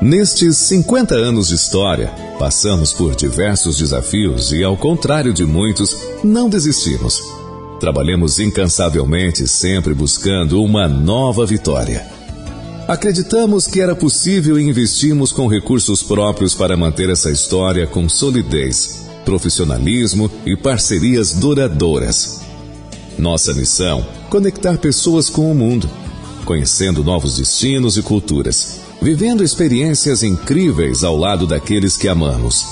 Nestes 50 anos de história, passamos por diversos desafios e, ao contrário de muitos, não desistimos. Trabalhamos incansavelmente, sempre buscando uma nova vitória. Acreditamos que era possível e investimos com recursos próprios para manter essa história com solidez, profissionalismo e parcerias duradouras. Nossa missão: conectar pessoas com o mundo, conhecendo novos destinos e culturas vivendo experiências incríveis ao lado daqueles que amamos.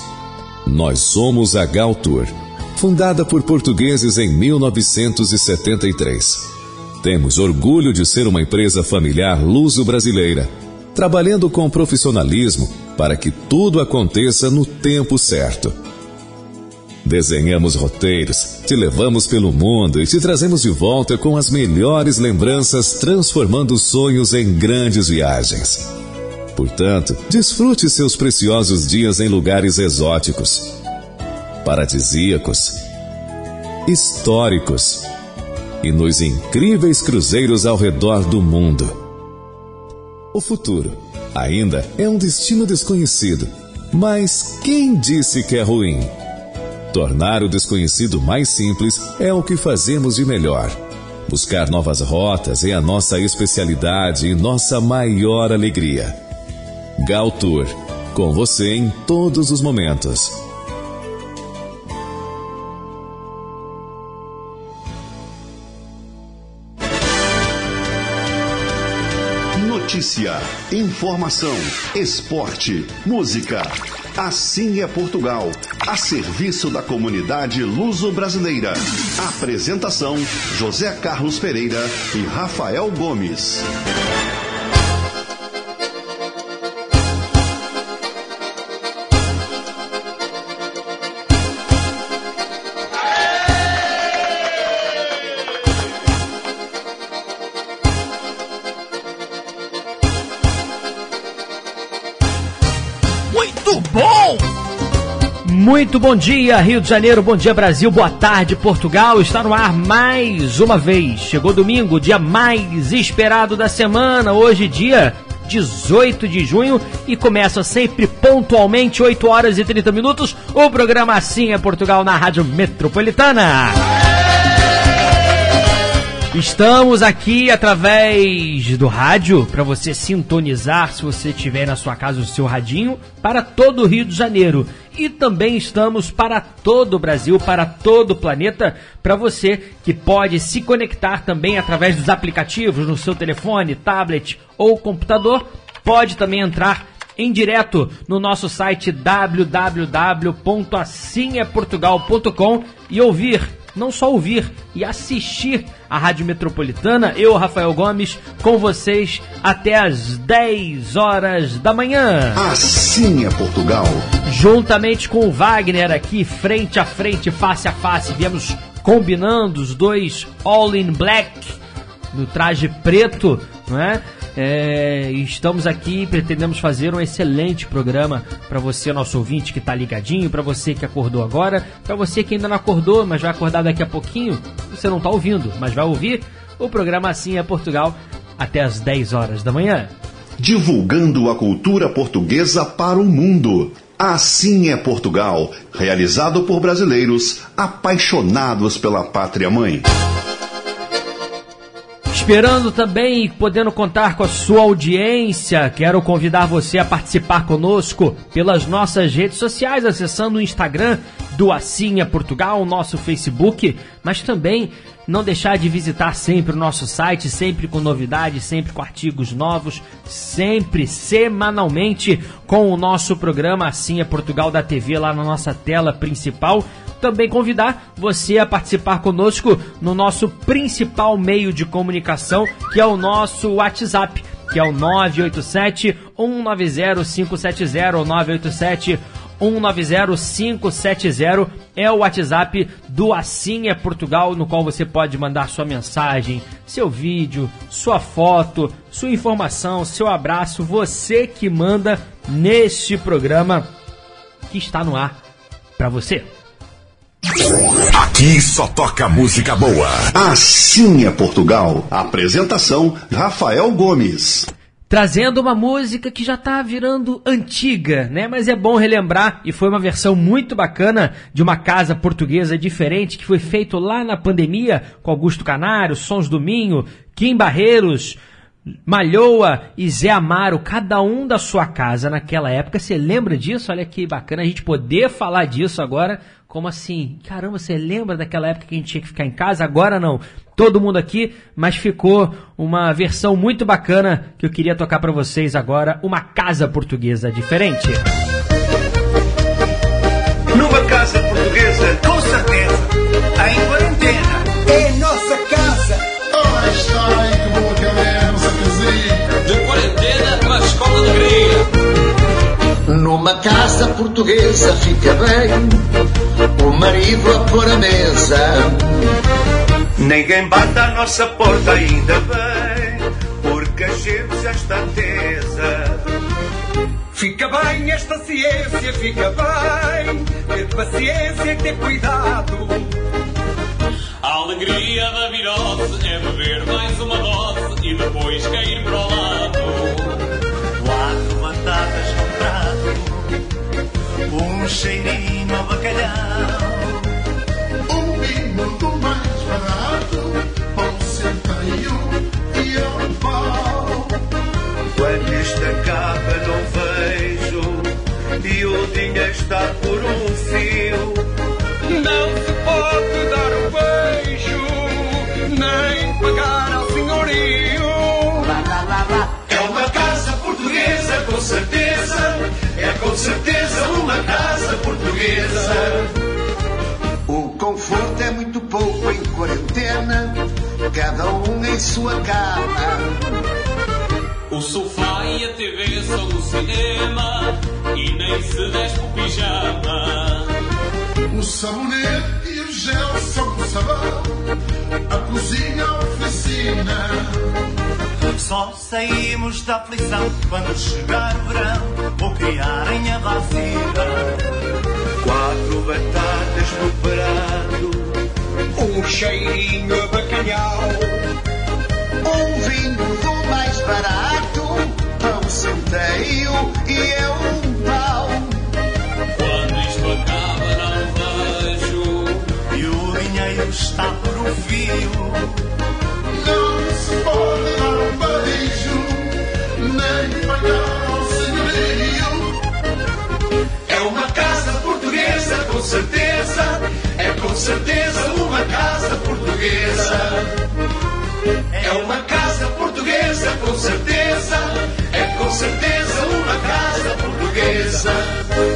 Nós somos a Gal Tour, fundada por portugueses em 1973. Temos orgulho de ser uma empresa familiar luso-brasileira, trabalhando com profissionalismo para que tudo aconteça no tempo certo. Desenhamos roteiros, te levamos pelo mundo e te trazemos de volta com as melhores lembranças, transformando sonhos em grandes viagens. Portanto, desfrute seus preciosos dias em lugares exóticos, paradisíacos, históricos e nos incríveis cruzeiros ao redor do mundo. O futuro ainda é um destino desconhecido, mas quem disse que é ruim? Tornar o desconhecido mais simples é o que fazemos de melhor. Buscar novas rotas é a nossa especialidade e nossa maior alegria. Gal Tour, com você em todos os momentos. Notícia, informação, esporte, música. Assim é Portugal, a serviço da comunidade luso-brasileira. Apresentação: José Carlos Pereira e Rafael Gomes. Muito bom dia, Rio de Janeiro, bom dia, Brasil, boa tarde, Portugal. Está no ar mais uma vez. Chegou domingo, dia mais esperado da semana. Hoje, dia 18 de junho e começa sempre pontualmente, 8 horas e 30 minutos. O programa Assim é Portugal na Rádio Metropolitana. Estamos aqui através do rádio para você sintonizar se você tiver na sua casa o seu radinho para todo o Rio de Janeiro. E também estamos para todo o Brasil, para todo o planeta, para você que pode se conectar também através dos aplicativos no seu telefone, tablet ou computador, pode também entrar em direto no nosso site www.assimeportugal.com e ouvir não só ouvir e assistir a Rádio Metropolitana, eu, Rafael Gomes, com vocês até às 10 horas da manhã. Assim é Portugal. Juntamente com o Wagner aqui, frente a frente, face a face, viemos combinando os dois All in Black no traje preto, não é? É, estamos aqui pretendemos fazer um excelente programa para você, nosso ouvinte que está ligadinho, para você que acordou agora, para você que ainda não acordou, mas vai acordar daqui a pouquinho. Você não está ouvindo, mas vai ouvir. O programa Assim é Portugal até as 10 horas da manhã. Divulgando a cultura portuguesa para o mundo. Assim é Portugal, realizado por brasileiros apaixonados pela pátria mãe. Esperando também podendo contar com a sua audiência, quero convidar você a participar conosco pelas nossas redes sociais, acessando o Instagram do é Portugal, o nosso Facebook, mas também não deixar de visitar sempre o nosso site, sempre com novidades, sempre com artigos novos, sempre semanalmente com o nosso programa é Portugal da TV lá na nossa tela principal também convidar você a participar conosco no nosso principal meio de comunicação, que é o nosso WhatsApp, que é o 987 190 570 987 190 é o WhatsApp do Assim é Portugal, no qual você pode mandar sua mensagem, seu vídeo, sua foto, sua informação, seu abraço, você que manda neste programa que está no ar para você. Aqui só toca música boa. Assim é Portugal. Apresentação: Rafael Gomes. trazendo uma música que já está virando antiga, né? Mas é bom relembrar e foi uma versão muito bacana de uma casa portuguesa diferente que foi feito lá na pandemia com Augusto Canário, Sons do Minho, Kim Barreiros, Malhoa e Zé Amaro, cada um da sua casa naquela época. Você lembra disso? Olha que bacana a gente poder falar disso agora. Como assim? Caramba, você lembra daquela época que a gente tinha que ficar em casa? Agora não. Todo mundo aqui, mas ficou uma versão muito bacana que eu queria tocar para vocês agora, uma casa portuguesa diferente. Numa casa portuguesa, com certeza, em quarentena. De cria. Numa casa portuguesa fica bem o marido a pôr a mesa. Ninguém bate à nossa porta ainda bem, porque a gente já está tesa. Fica bem esta ciência, fica bem. Ter paciência e ter cuidado. A alegria da virose é beber mais uma dose e depois cair para o lado. Prato, um cheirinho a bacalhau. Um vinho mais barato, pão centeio e um pau. Quando isto acaba não vejo e o dinheiro está por um fio. Com certeza uma casa portuguesa. O conforto é muito pouco em quarentena, cada um em sua cama. O sofá e a TV são no cinema e nem se despe o pijama. O sabonete o gel são o sabão. A cozinha, a oficina. Só saímos da aflição quando chegar o verão ou criarem a vacina. Quatro batatas no prato, Um cheirinho a bacalhau. Um vinho do mais barato, pão centeio e é está um fio. Não se pode dar um beijo, nem pagar ao senhorio. É uma casa portuguesa, com certeza. É com certeza uma casa portuguesa. É uma casa portuguesa, com certeza. É com certeza uma casa portuguesa.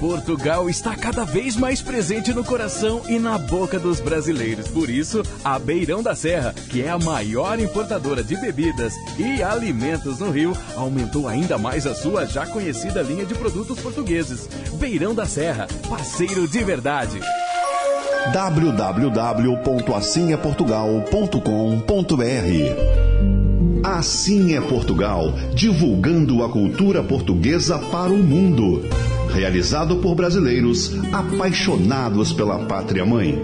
Portugal está cada vez mais presente no coração e na boca dos brasileiros. Por isso, a Beirão da Serra, que é a maior importadora de bebidas e alimentos no Rio, aumentou ainda mais a sua já conhecida linha de produtos portugueses. Beirão da Serra, parceiro de verdade. www.assimeportugal.com.br Assim é Portugal, divulgando a cultura portuguesa para o mundo. Realizado por brasileiros apaixonados pela pátria mãe.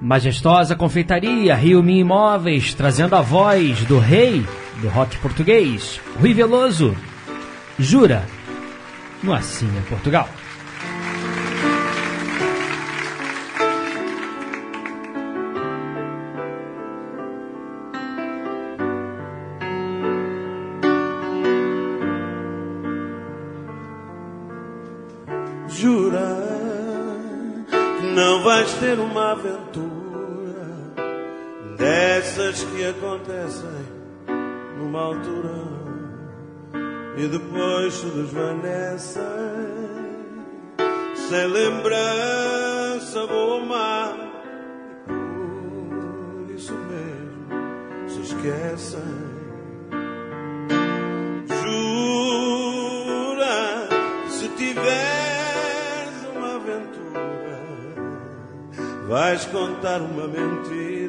Majestosa Confeitaria, Rio Mi Imóveis, trazendo a voz do rei do rock português, Rui Veloso. Jura, no Assim é Portugal. E depois se desvanecem sem lembrança boa ou má e por isso mesmo se esquecem. Jura se vais contar uma mentira.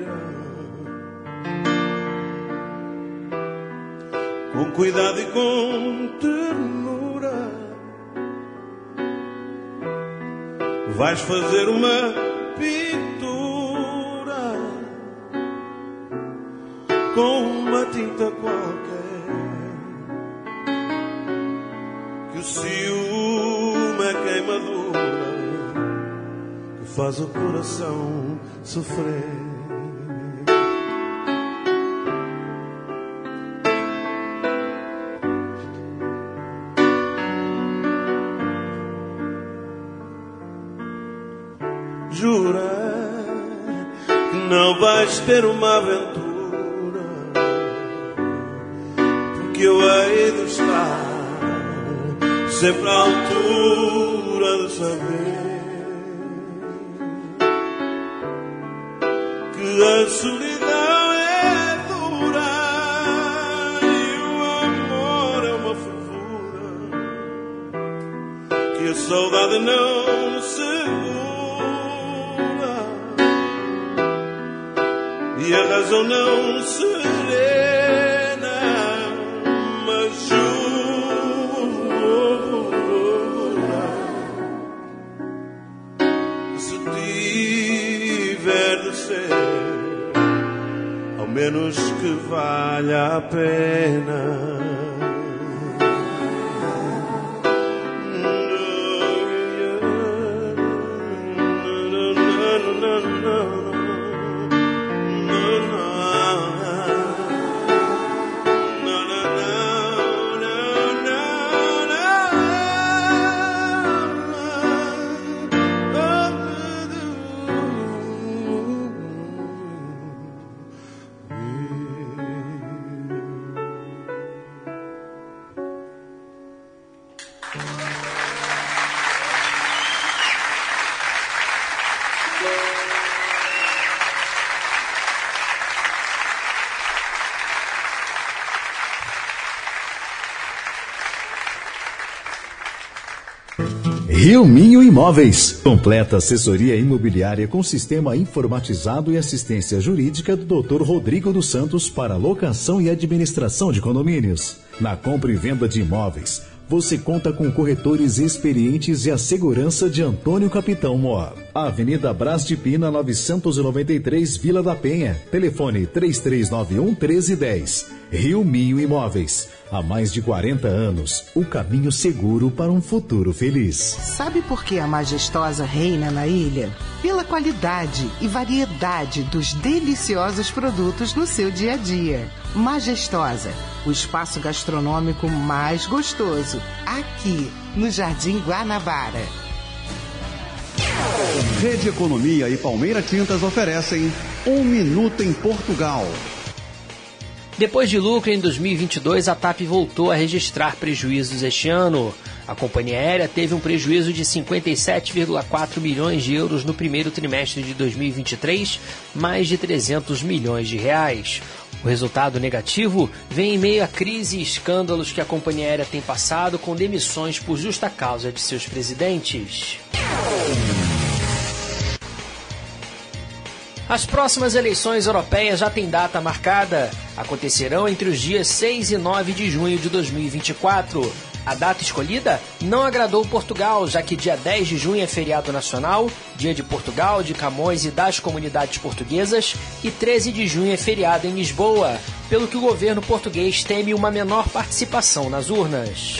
Com cuidado e com ternura, vais fazer uma pintura com uma tinta qualquer. Que o ciúme é queimadura que faz o coração sofrer. Vais ter uma aventura, porque eu hei de estar sempre à altura de saber que a solidão é dura e o amor é uma fervura que a saudade não segura e a razão não serena, mas jura se tiver de ser, ao menos que valha a pena. Imóveis. Completa assessoria imobiliária com sistema informatizado e assistência jurídica do Dr. Rodrigo dos Santos para locação e administração de condomínios. Na compra e venda de imóveis, você conta com corretores experientes e a segurança de Antônio Capitão Moa. Avenida Brás de Pina, 993, Vila da Penha. Telefone 3391 1310. Rio Minho Imóveis. Há mais de 40 anos, o caminho seguro para um futuro feliz. Sabe por que a majestosa reina na ilha? Pela qualidade e variedade dos deliciosos produtos no seu dia a dia. Majestosa, o espaço gastronômico mais gostoso, aqui no Jardim Guanabara. Rede Economia e Palmeira Tintas oferecem Um Minuto em Portugal. Depois de lucro em 2022, a TAP voltou a registrar prejuízos este ano. A companhia aérea teve um prejuízo de 57,4 milhões de euros no primeiro trimestre de 2023, mais de 300 milhões de reais. O resultado negativo vem em meio à crise e escândalos que a companhia aérea tem passado com demissões por justa causa de seus presidentes. As próximas eleições europeias já têm data marcada. Acontecerão entre os dias 6 e 9 de junho de 2024. A data escolhida não agradou Portugal, já que dia 10 de junho é feriado nacional, dia de Portugal, de Camões e das comunidades portuguesas, e 13 de junho é feriado em Lisboa, pelo que o governo português teme uma menor participação nas urnas.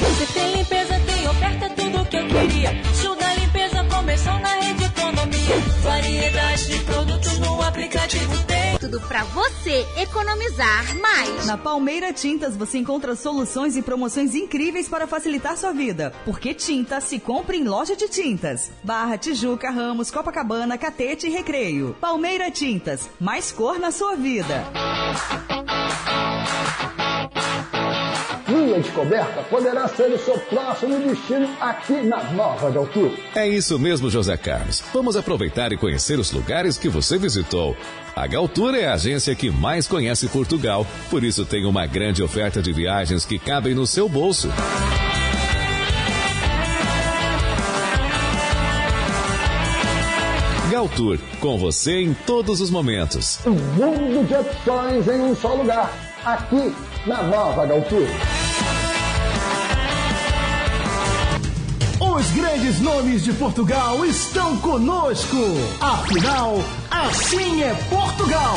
Aplicativo tem. Tudo pra você economizar mais. Na Palmeira Tintas você encontra soluções e promoções incríveis para facilitar sua vida. Porque tinta se compra em loja de tintas. Barra, Tijuca, Ramos, Copacabana, Catete e Recreio. Palmeira Tintas, mais cor na sua vida. Sua descoberta poderá ser o seu próximo destino aqui na Nova de Altura. É isso mesmo, José Carlos. Vamos aproveitar e conhecer os lugares que você visitou. A Galtour é a agência que mais conhece Portugal, por isso tem uma grande oferta de viagens que cabem no seu bolso. Galtour, com você em todos os momentos. Um mundo de opções em um só lugar. Aqui na Nova Galtour. Os grandes nomes de Portugal estão conosco. Afinal, assim é Portugal.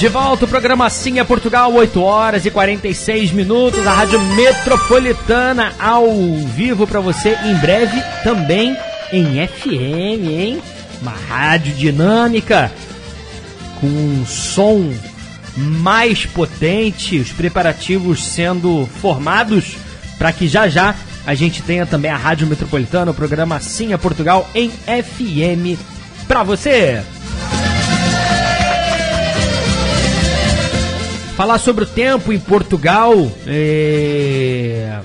De volta o programa Sim é Portugal, 8 horas e 46 minutos, a Rádio Metropolitana ao vivo para você, em breve também em FM, hein? Uma rádio dinâmica com um som mais potente, os preparativos sendo formados para que já já a gente tenha também a Rádio Metropolitana, o programa Sim é Portugal em FM para você. Falar sobre o tempo em Portugal. é,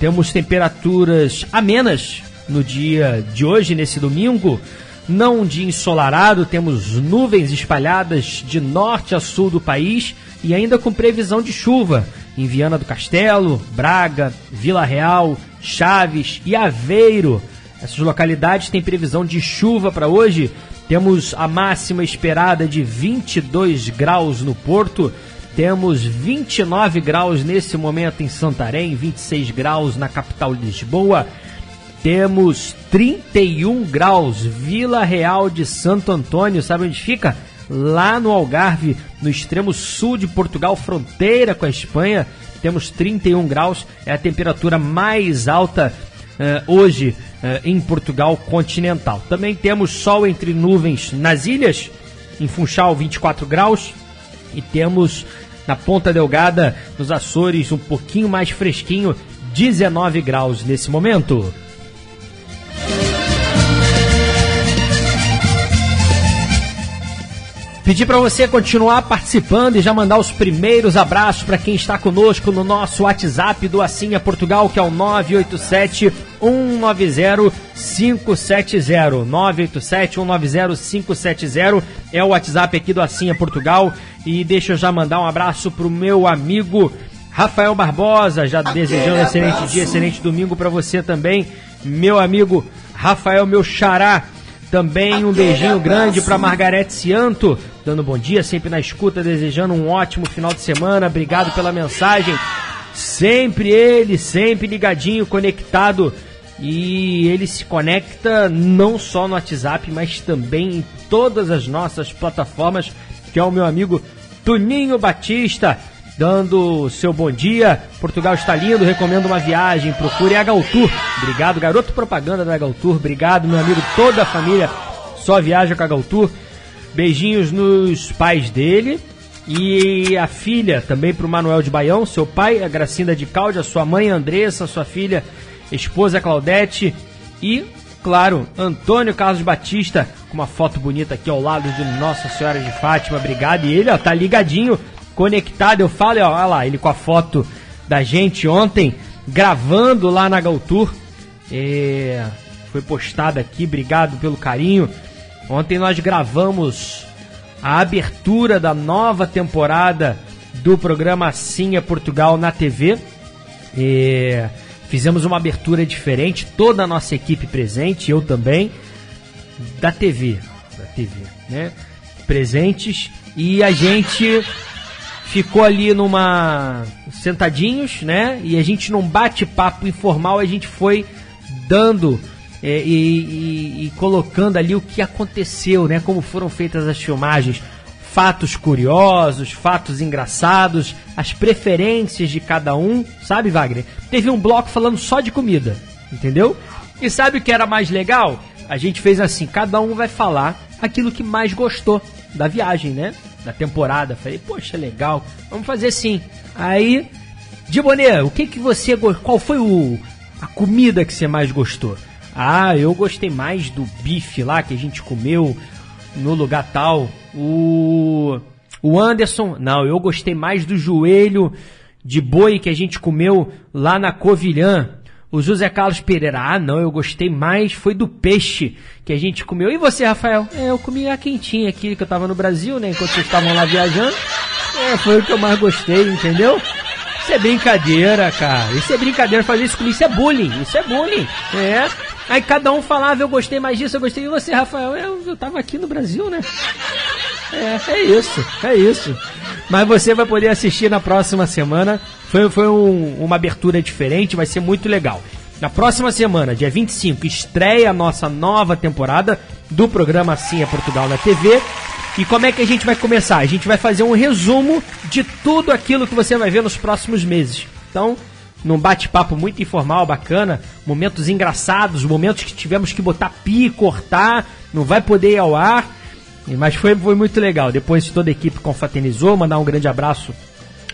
Temos temperaturas amenas no dia de hoje, nesse domingo. Não um dia ensolarado, temos nuvens espalhadas de norte a sul do país e ainda com previsão de chuva em Viana do Castelo, Braga, Vila Real, Chaves e Aveiro. Essas localidades têm previsão de chuva para hoje. Temos a máxima esperada de 22 graus no Porto. Temos 29 graus nesse momento em Santarém, 26 graus na capital Lisboa. Temos 31 graus, Vila Real de Santo Antônio, sabe onde fica? Lá no Algarve, no extremo sul de Portugal, fronteira com a Espanha. Temos 31 graus, é a temperatura mais alta eh, hoje eh, em Portugal continental. Também temos sol entre nuvens nas ilhas, em Funchal 24 graus, e temos na Ponta Delgada, nos Açores, um pouquinho mais fresquinho, 19 graus nesse momento. Pedir para você continuar participando e já mandar os primeiros abraços para quem está conosco no nosso WhatsApp do Assinha Portugal, que é o 987 190 570. 987 190 570 é o WhatsApp aqui do Assinha Portugal. E deixa eu já mandar um abraço pro meu amigo Rafael Barbosa, já desejando um excelente dia, excelente domingo para você também, meu amigo Rafael, meu xará. Também um beijinho grande para Margarete Cianto, dando bom dia, sempre na escuta, desejando um ótimo final de semana. Obrigado pela mensagem. Sempre ele, sempre ligadinho, conectado. E ele se conecta não só no WhatsApp, mas também em todas as nossas plataformas, que é o meu amigo Tuninho Batista, dando seu bom dia. Portugal está lindo, recomendo uma viagem. Procure a Galtour. Obrigado, garoto propaganda da Galtour. Obrigado, meu amigo, toda a família. Só viaja com a Galtour. Beijinhos nos pais dele. E a filha também para o Manuel de Baião, seu pai, a Gracinda de Cláudia, sua mãe Andressa, sua filha, esposa Claudete e, claro, Antônio Carlos Batista, com uma foto bonita aqui ao lado de Nossa Senhora de Fátima. Obrigado. E ele, ó, tá ligadinho conectado. Eu falo, ó, olha lá, ele com a foto da gente ontem, gravando lá na Galtour. É, foi postado aqui, obrigado pelo carinho. Ontem nós gravamos a abertura da nova temporada do programa Assim é Portugal na TV. É, fizemos uma abertura diferente, toda a nossa equipe presente, eu também, da TV, da TV, né? Presentes e a gente ficou ali numa sentadinhos, né? E a gente num bate-papo informal a gente foi dando é, e, e- e colocando ali o que aconteceu, né? Como foram feitas as filmagens, fatos curiosos, fatos engraçados, as preferências de cada um, sabe, Wagner? Teve um bloco falando só de comida, entendeu? E sabe o que era mais legal? A gente fez assim, cada um vai falar aquilo que mais gostou da viagem, né? Da temporada. Falei, poxa, legal, vamos fazer assim. Aí, de Boné, o que que você qual foi o a comida que você mais gostou? Ah, eu gostei mais do bife lá que a gente comeu no lugar tal. O o Anderson, não, eu gostei mais do joelho de boi que a gente comeu lá na Covilhã. O José Carlos Pereira, ah não, eu gostei mais, foi do peixe que a gente comeu. E você, Rafael? É, eu comi a quentinha aqui, que eu tava no Brasil, né, enquanto vocês estavam lá viajando. É, foi o que eu mais gostei, entendeu? Isso é brincadeira, cara. Isso é brincadeira, fazer isso comigo, isso é bullying, isso é bullying. É. Aí cada um falava, eu gostei mais disso, eu gostei de você, Rafael. Eu, eu tava aqui no Brasil, né? É, é isso, é isso. Mas você vai poder assistir na próxima semana. Foi, foi um- uma abertura diferente, vai ser muito legal. Na próxima semana, dia 25, estreia a nossa nova temporada do programa Assim é Portugal na TV. E como é que a gente vai começar? A gente vai fazer um resumo de tudo aquilo que você vai ver nos próximos meses. Então, num bate-papo muito informal, bacana, momentos engraçados, momentos que tivemos que botar pi cortar, não vai poder ir ao ar. Mas foi, foi muito legal. Depois toda a equipe confraternizou, mandar um grande abraço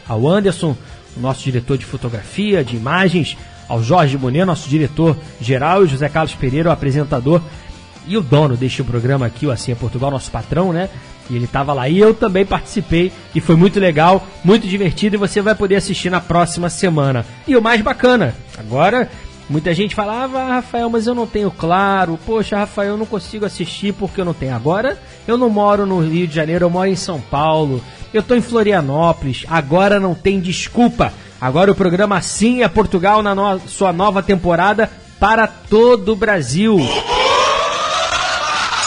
ao Anderson, nosso diretor de fotografia, de imagens, ao Jorge Bonet, nosso diretor geral, e José Carlos Pereira, o apresentador e o dono deste programa aqui, o Assim é Portugal, nosso patrão, né? E ele estava lá e eu também participei e foi muito legal, muito divertido e você vai poder assistir na próxima semana. E o mais bacana, agora muita gente falava, ah, Rafael, mas eu não tenho claro, poxa, Rafael, eu não consigo assistir porque eu não tenho. Agora eu não moro no Rio de Janeiro, eu moro em São Paulo, eu tô em Florianópolis, agora não tem desculpa. Agora o programa Assim é Portugal na no- sua nova temporada para todo o Brasil.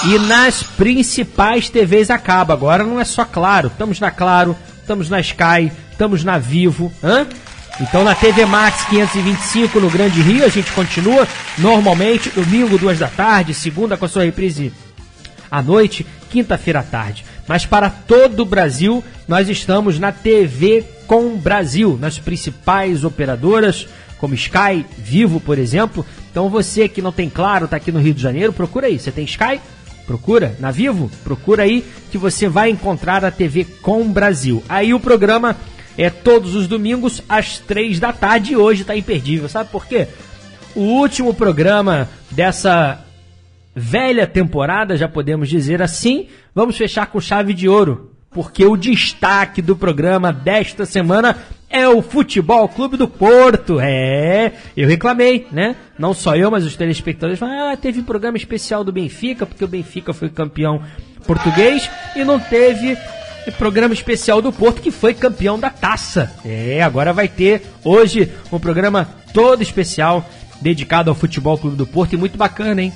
E nas principais TVs acaba. Agora não é só Claro. Estamos na Claro, estamos na Sky, estamos na Vivo. Hã? Então na TV Max 525 no Grande Rio a gente continua normalmente, domingo, duas da tarde, segunda com a sua reprise à noite, quinta-feira à tarde. Mas para todo o Brasil, nós estamos na TV com Brasil, nas principais operadoras, como Sky, Vivo, por exemplo. Então você que não tem claro, está aqui no Rio de Janeiro, procura aí. Você tem Sky? Procura na Vivo, procura aí que você vai encontrar a TV com Brasil. Aí o programa é todos os domingos às três da tarde e hoje está imperdível. Sabe por quê? O último programa dessa velha temporada, já podemos dizer assim, vamos fechar com chave de ouro, porque o destaque do programa desta semana é o Futebol Clube do Porto. É, eu reclamei, né? Não só eu, mas os telespectadores falaram, ah, teve programa especial do Benfica, porque o Benfica foi campeão português e não teve programa especial do Porto que foi campeão da taça. É, agora vai ter hoje um programa todo especial dedicado ao Futebol Clube do Porto e muito bacana, hein?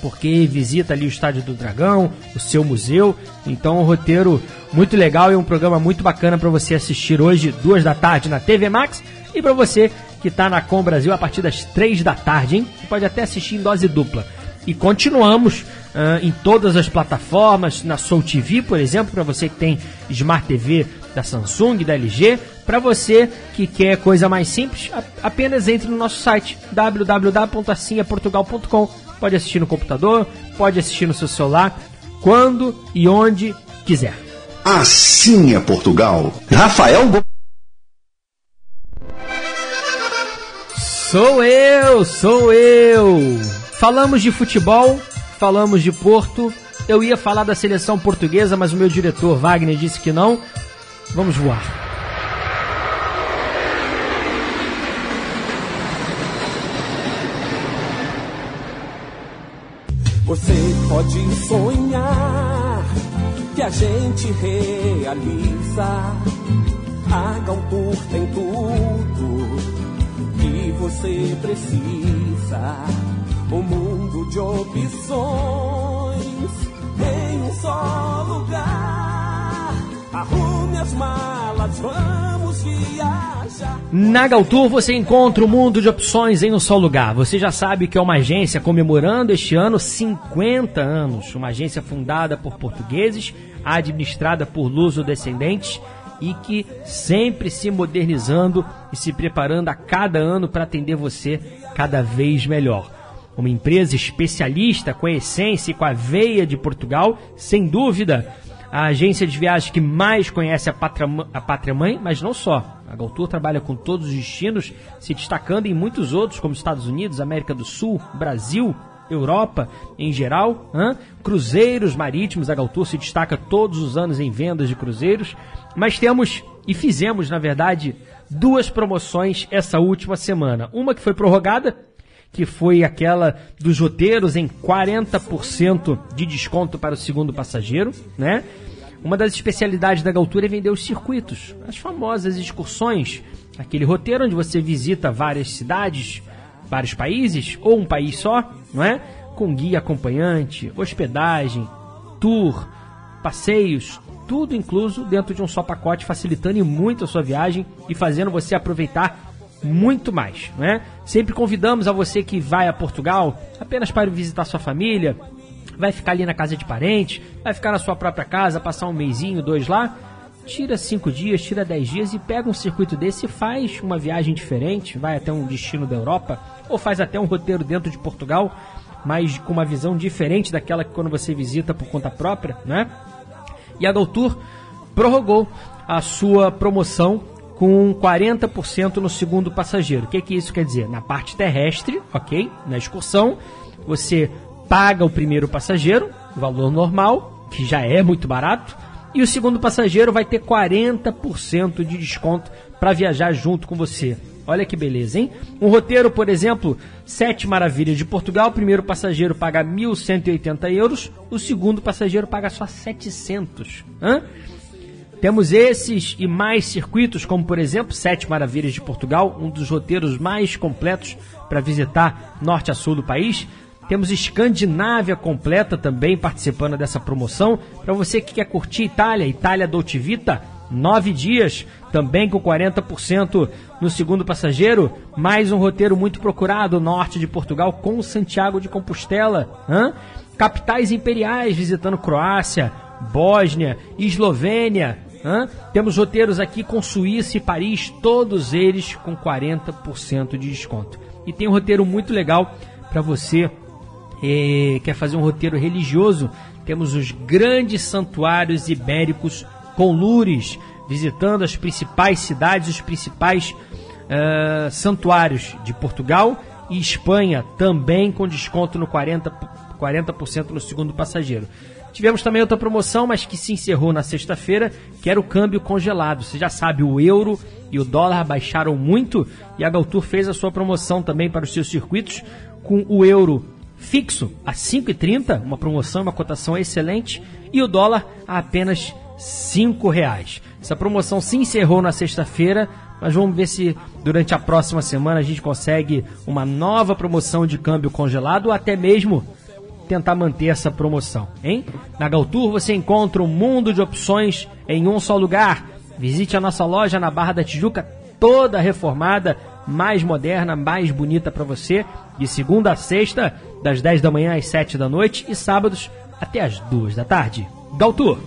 Porque visita ali o Estádio do Dragão, o seu museu. Então, um roteiro muito legal e um programa muito bacana para você assistir hoje, duas da tarde na TV Max, e para você que está na Com Brasil a partir das três da tarde, hein? Você pode até assistir em dose dupla. E continuamos ah, em todas as plataformas, na Soul TV, por exemplo, para você que tem Smart TV da Samsung, da LG, para você que quer coisa mais simples, apenas entre no nosso site www.assinhaportugal.com. Pode assistir no computador, pode assistir no seu celular, quando e onde quiser. Assim é Portugal. Rafael Sou eu, sou eu. Falamos de futebol, falamos de Porto. Eu ia falar da seleção portuguesa, mas o meu diretor Wagner disse que não. Vamos voar. Você pode sonhar que a gente realiza. A Galtour tem tudo que você precisa. Um mundo de opções em um só lugar. Arrume as malas, vamos viajar. Na Galtour você encontra o mundo de opções em um só lugar. Você já sabe que é uma agência comemorando este ano 50 anos. Uma agência fundada por portugueses, administrada por luso-descendentes e que sempre se modernizando e se preparando a cada ano para atender você cada vez melhor. Uma empresa especialista com a essência e com a veia de Portugal, sem dúvida, a agência de viagens que mais conhece a pátria, a pátria mãe, mas não só. A Galtour trabalha com todos os destinos, se destacando em muitos outros, como Estados Unidos, América do Sul, Brasil, Europa em geral. hã? Cruzeiros marítimos, a Galtour se destaca todos os anos em vendas de cruzeiros. Mas temos, e fizemos, na verdade, duas promoções essa última semana. Uma que foi prorrogada, que foi aquela dos roteiros em 40% de desconto para o segundo passageiro, né? Uma das especialidades da Galtura é vender os circuitos, as famosas excursões, aquele roteiro onde você visita várias cidades, vários países ou um país só, não é? Com guia acompanhante, hospedagem, tour, passeios, tudo incluso dentro de um só pacote, facilitando muito a sua viagem e fazendo você aproveitar muito mais, né? Sempre convidamos a você que vai a Portugal apenas para visitar sua família, vai ficar ali na casa de parentes, vai ficar na sua própria casa, passar um mêsinho, dois lá, tira cinco dias, tira dez dias e pega um circuito desse e faz uma viagem diferente, vai até um destino da Europa ou faz até um roteiro dentro de Portugal, mas com uma visão diferente daquela que quando você visita por conta própria, né? E a Galtour prorrogou a sua promoção com 40% no segundo passageiro. O que, que isso quer dizer? Na parte terrestre, ok? Na excursão, você paga o primeiro passageiro, valor normal, que já é muito barato, e o segundo passageiro vai ter 40% de desconto para viajar junto com você. Olha que beleza, hein? Um roteiro, por exemplo, Sete Maravilhas de Portugal, o primeiro passageiro paga 1.180 euros, o segundo passageiro paga só 700. Hã? Temos esses e mais circuitos, como por exemplo Sete Maravilhas de Portugal, um dos roteiros mais completos para visitar norte a sul do país. Temos Escandinávia completa também participando dessa promoção. Para você que quer curtir Itália, Itália Dolce Vita, nove dias, também com 40% no segundo passageiro. Mais um roteiro muito procurado, norte de Portugal, com Santiago de Compostela. Hã? Capitais imperiais visitando Croácia, Bósnia, Eslovênia. Hã? Temos roteiros aqui com Suíça e Paris, todos eles com 40% de desconto. E tem um roteiro muito legal para você eh, quer fazer um roteiro religioso. Temos os grandes santuários ibéricos com Lures, visitando as principais cidades, os principais uh, santuários de Portugal e Espanha, também com desconto no 40%, 40 no segundo passageiro. Tivemos também outra promoção, mas que se encerrou na sexta-feira, que era o câmbio congelado. Você já sabe, o euro e o dólar baixaram muito e a Galtour fez a sua promoção também para os seus circuitos com o euro fixo a 5,30, uma promoção, uma cotação excelente, e o dólar a apenas cinco reais. Essa promoção se encerrou na sexta-feira, mas vamos ver se durante a próxima semana a gente consegue uma nova promoção de câmbio congelado ou até mesmo tentar manter essa promoção, hein? Na Galtour você encontra um mundo de opções em um só lugar. Visite a nossa loja na Barra da Tijuca, toda reformada, mais moderna, mais bonita para você, de segunda a sexta, das 10 da manhã às 7 da noite e sábados até às 2 da tarde. Galtour.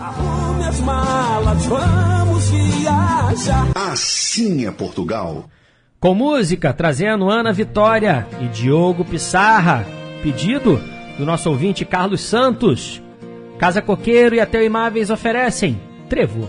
Arrume as malas, vamos viajar. Assim é Portugal. Com música, trazendo Ana Vitória e Diogo Pissarra. Pedido do nosso ouvinte Carlos Santos. Casa Coqueiro e Até Imáveis oferecem Trevo.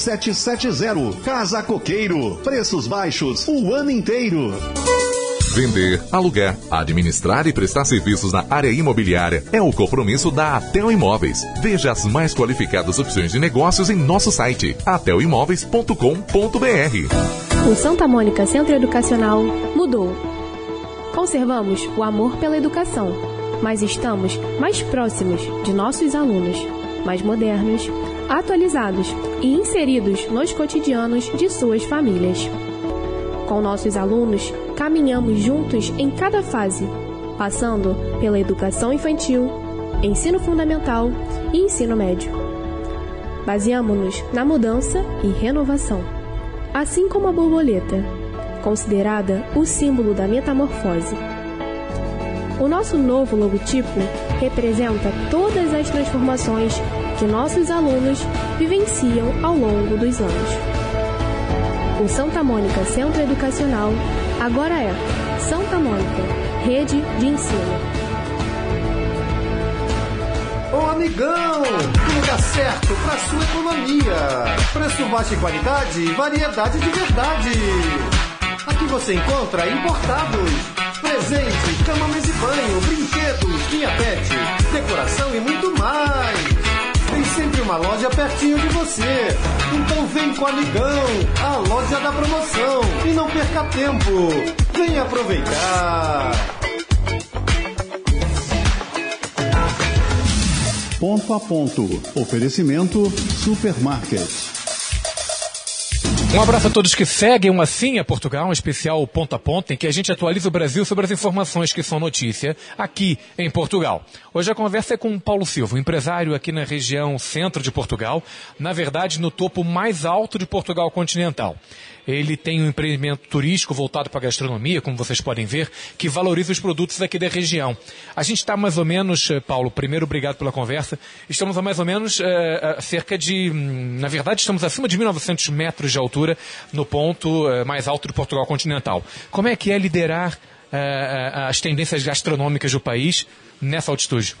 Casa Coqueiro. Preços baixos o ano inteiro. Vender, alugar, administrar e prestar serviços na área imobiliária é o compromisso da Atel Imóveis. Veja as mais qualificadas opções de negócios em nosso site atelimóveis.com.br. O Santa Mônica Centro Educacional mudou. Conservamos o amor pela educação, mas estamos mais próximos de nossos alunos, mais modernos, atualizados e inseridos nos cotidianos de suas famílias. Com nossos alunos, caminhamos juntos em cada fase, passando pela educação infantil, ensino fundamental e ensino médio. Baseamos-nos na mudança e renovação, assim como a borboleta, considerada o símbolo da metamorfose. O nosso novo logotipo representa todas as transformações que nossos alunos vivenciam ao longo dos anos. O Santa Mônica Centro Educacional agora é Santa Mônica, Rede de Ensino. Ô amigão, o lugar certo para sua economia. Preço baixo e qualidade, variedade de verdade. Aqui você encontra importados, presentes, cama, e banho, brinquedos, linha pet, decoração e muito mais. Sempre uma loja pertinho de você. Então vem com o Amigão, a loja da promoção. E não perca tempo. Vem aproveitar. Ponto a ponto. Oferecimento Supermarket. Um abraço a todos que seguem o Assim é Portugal, um especial ponto a ponto, em que a gente atualiza o Brasil sobre as informações que são notícia aqui em Portugal. Hoje a conversa é com Paulo Silva, empresário aqui na região centro de Portugal, na verdade no topo mais alto de Portugal continental. Ele tem um empreendimento turístico voltado para a gastronomia, como vocês podem ver, que valoriza os produtos aqui da região. A gente está mais ou menos, eh, Paulo, primeiro obrigado pela conversa, estamos a mais ou menos a cerca de, hum, na verdade estamos acima de 1.900 metros de altura no ponto mais alto de Portugal continental. Como é que é liderar eh, as tendências gastronômicas do país nessa altitude?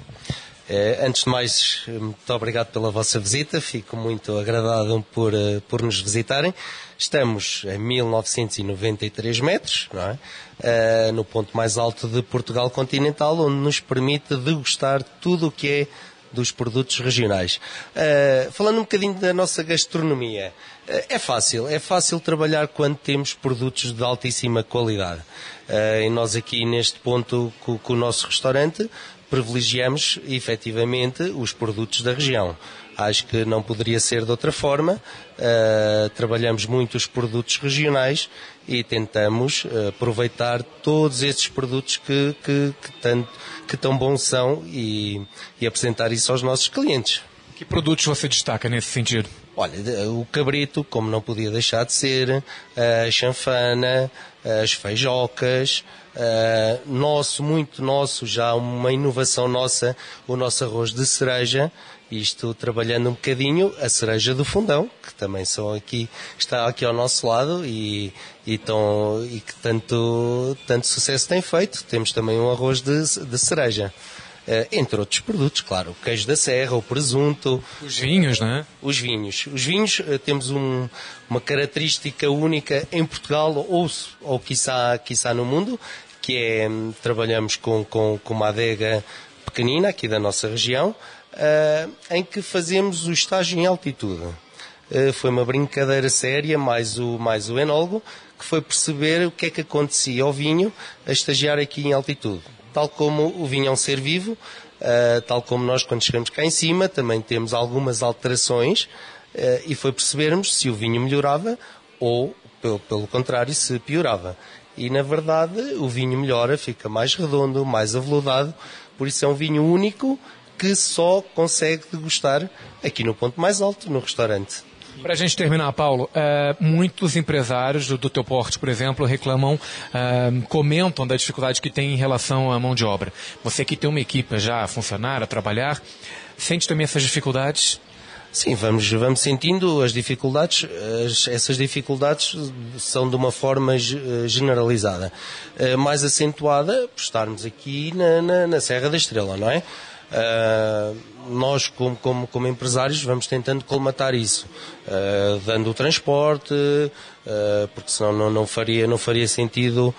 Antes de mais, muito obrigado pela vossa visita, fico muito agradado por, por nos visitarem. Estamos a 1993 metros, é? Eh, no ponto mais alto de Portugal continental, onde nos permite degustar tudo o que é dos produtos regionais. Uh, falando um bocadinho da nossa gastronomia, uh, é fácil, é fácil trabalhar quando temos produtos de altíssima qualidade. Uh, e nós aqui neste ponto, com, com o nosso restaurante, privilegiamos efetivamente os produtos da região. Acho que não poderia ser de outra forma. Uh, trabalhamos muito os produtos regionais e tentamos uh, aproveitar todos esses produtos que, que, que, tanto, que tão bons são e, e apresentar isso aos nossos clientes. Que produtos você destaca nesse sentido? Olha, o cabrito, como não podia deixar de ser, a chanfana, as feijocas, uh, nosso, muito nosso, já uma inovação nossa, o nosso arroz de cereja, isto trabalhando um bocadinho a cereja do fundão, que também são aqui, está aqui ao nosso lado e, e, tão, e que tanto, tanto sucesso tem feito. Temos também um arroz de, de cereja. Uh, entre outros produtos, claro, o queijo da serra, o presunto. Os vinhos, não é? Os vinhos. Os vinhos, uh, temos um, uma característica única em Portugal ou, ou quiçá, quiçá no mundo, que é, um, trabalhamos com, com, com uma adega pequenina aqui da nossa região, uh, em que fazemos o estágio em altitude. foi uma brincadeira séria, mais o, mais o enólogo, que foi perceber o que é que acontecia ao vinho a estagiar aqui em altitude tal como o vinho é um ser vivo, uh, tal como nós quando chegamos cá em cima também temos algumas alterações uh, e foi percebermos se o vinho melhorava ou, pelo, pelo contrário, se piorava. E na verdade o vinho melhora, fica mais redondo, mais aveludado, por isso é um vinho único que só consegue degustar aqui no ponto mais alto, no restaurante. Para a gente terminar, Paulo, é, muitos empresários do, do teu porte, por exemplo, reclamam, é, comentam da dificuldade que tem em relação à mão de obra. Você que tem uma equipe já a funcionar, a trabalhar, sente também essas dificuldades? Sim, vamos, vamos sentindo as dificuldades. As, essas dificuldades são de uma forma ge- generalizada. Eh, mais acentuada por estarmos aqui na, na, na Serra da Estrela, não é? Ah, nós, como, como, como empresários, vamos tentando colmatar isso, ah, dando o transporte, ah, porque senão não, não, faria, não faria sentido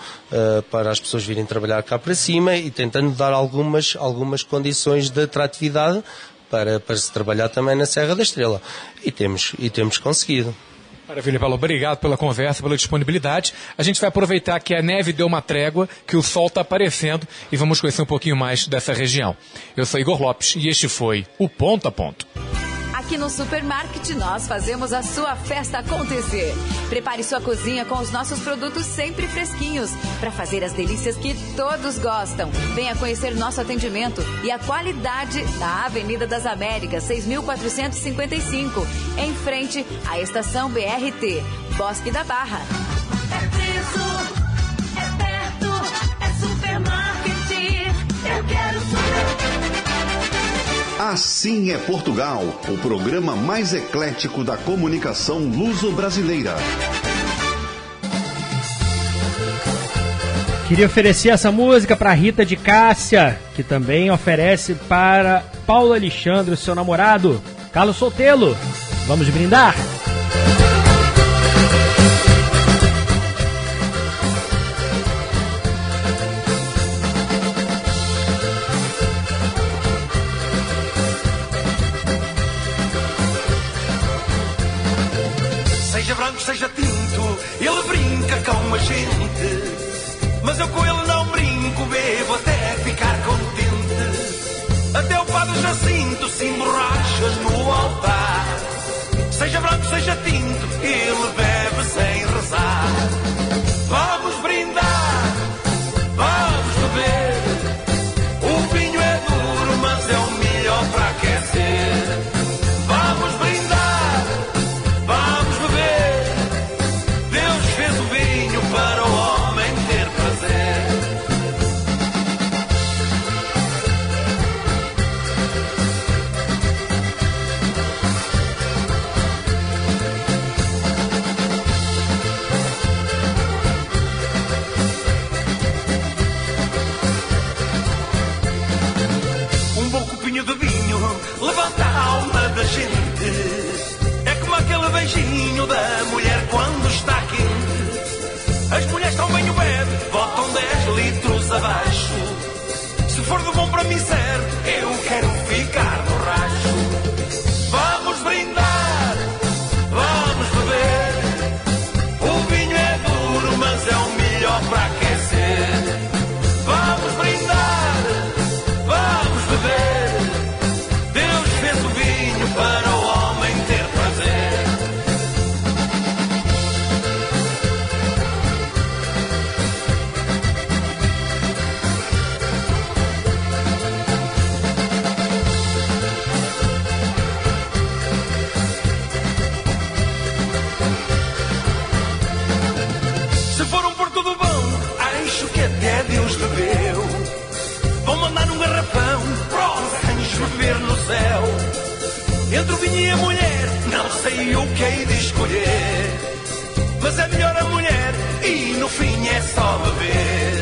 para as pessoas virem trabalhar cá para cima e tentando dar algumas, algumas condições de atratividade para, para se trabalhar também na Serra da Estrela. E temos, e temos conseguido. Maravilha, Paulo. Obrigado pela conversa, pela disponibilidade. A gente vai aproveitar que a neve deu uma trégua, que o sol está aparecendo e vamos conhecer um pouquinho mais dessa região. Eu sou Igor Lopes e este foi o Ponto a Ponto. Aqui no Supermarket nós fazemos a sua festa acontecer. Prepare sua cozinha com os nossos produtos sempre fresquinhos para fazer as delícias que todos gostam. Venha conhecer nosso atendimento e a qualidade na Avenida das Américas, 6455, em frente à estação BRT, Bosque da Barra. É preço, é perto, é supermarket. Eu quero super. Assim é Portugal, o programa mais eclético da comunicação luso-brasileira. Queria oferecer essa música para Rita de Cássia, que também oferece para Paulo Alexandre, seu namorado, Carlos Soltelo. Vamos brindar? Se for um porto do bom, acho que até Deus bebeu. Vou mandar um garrafão os anjos beber no céu. Entre o vinho e a mulher, não sei o que hei de escolher. Mas é melhor a mulher e no fim é só beber.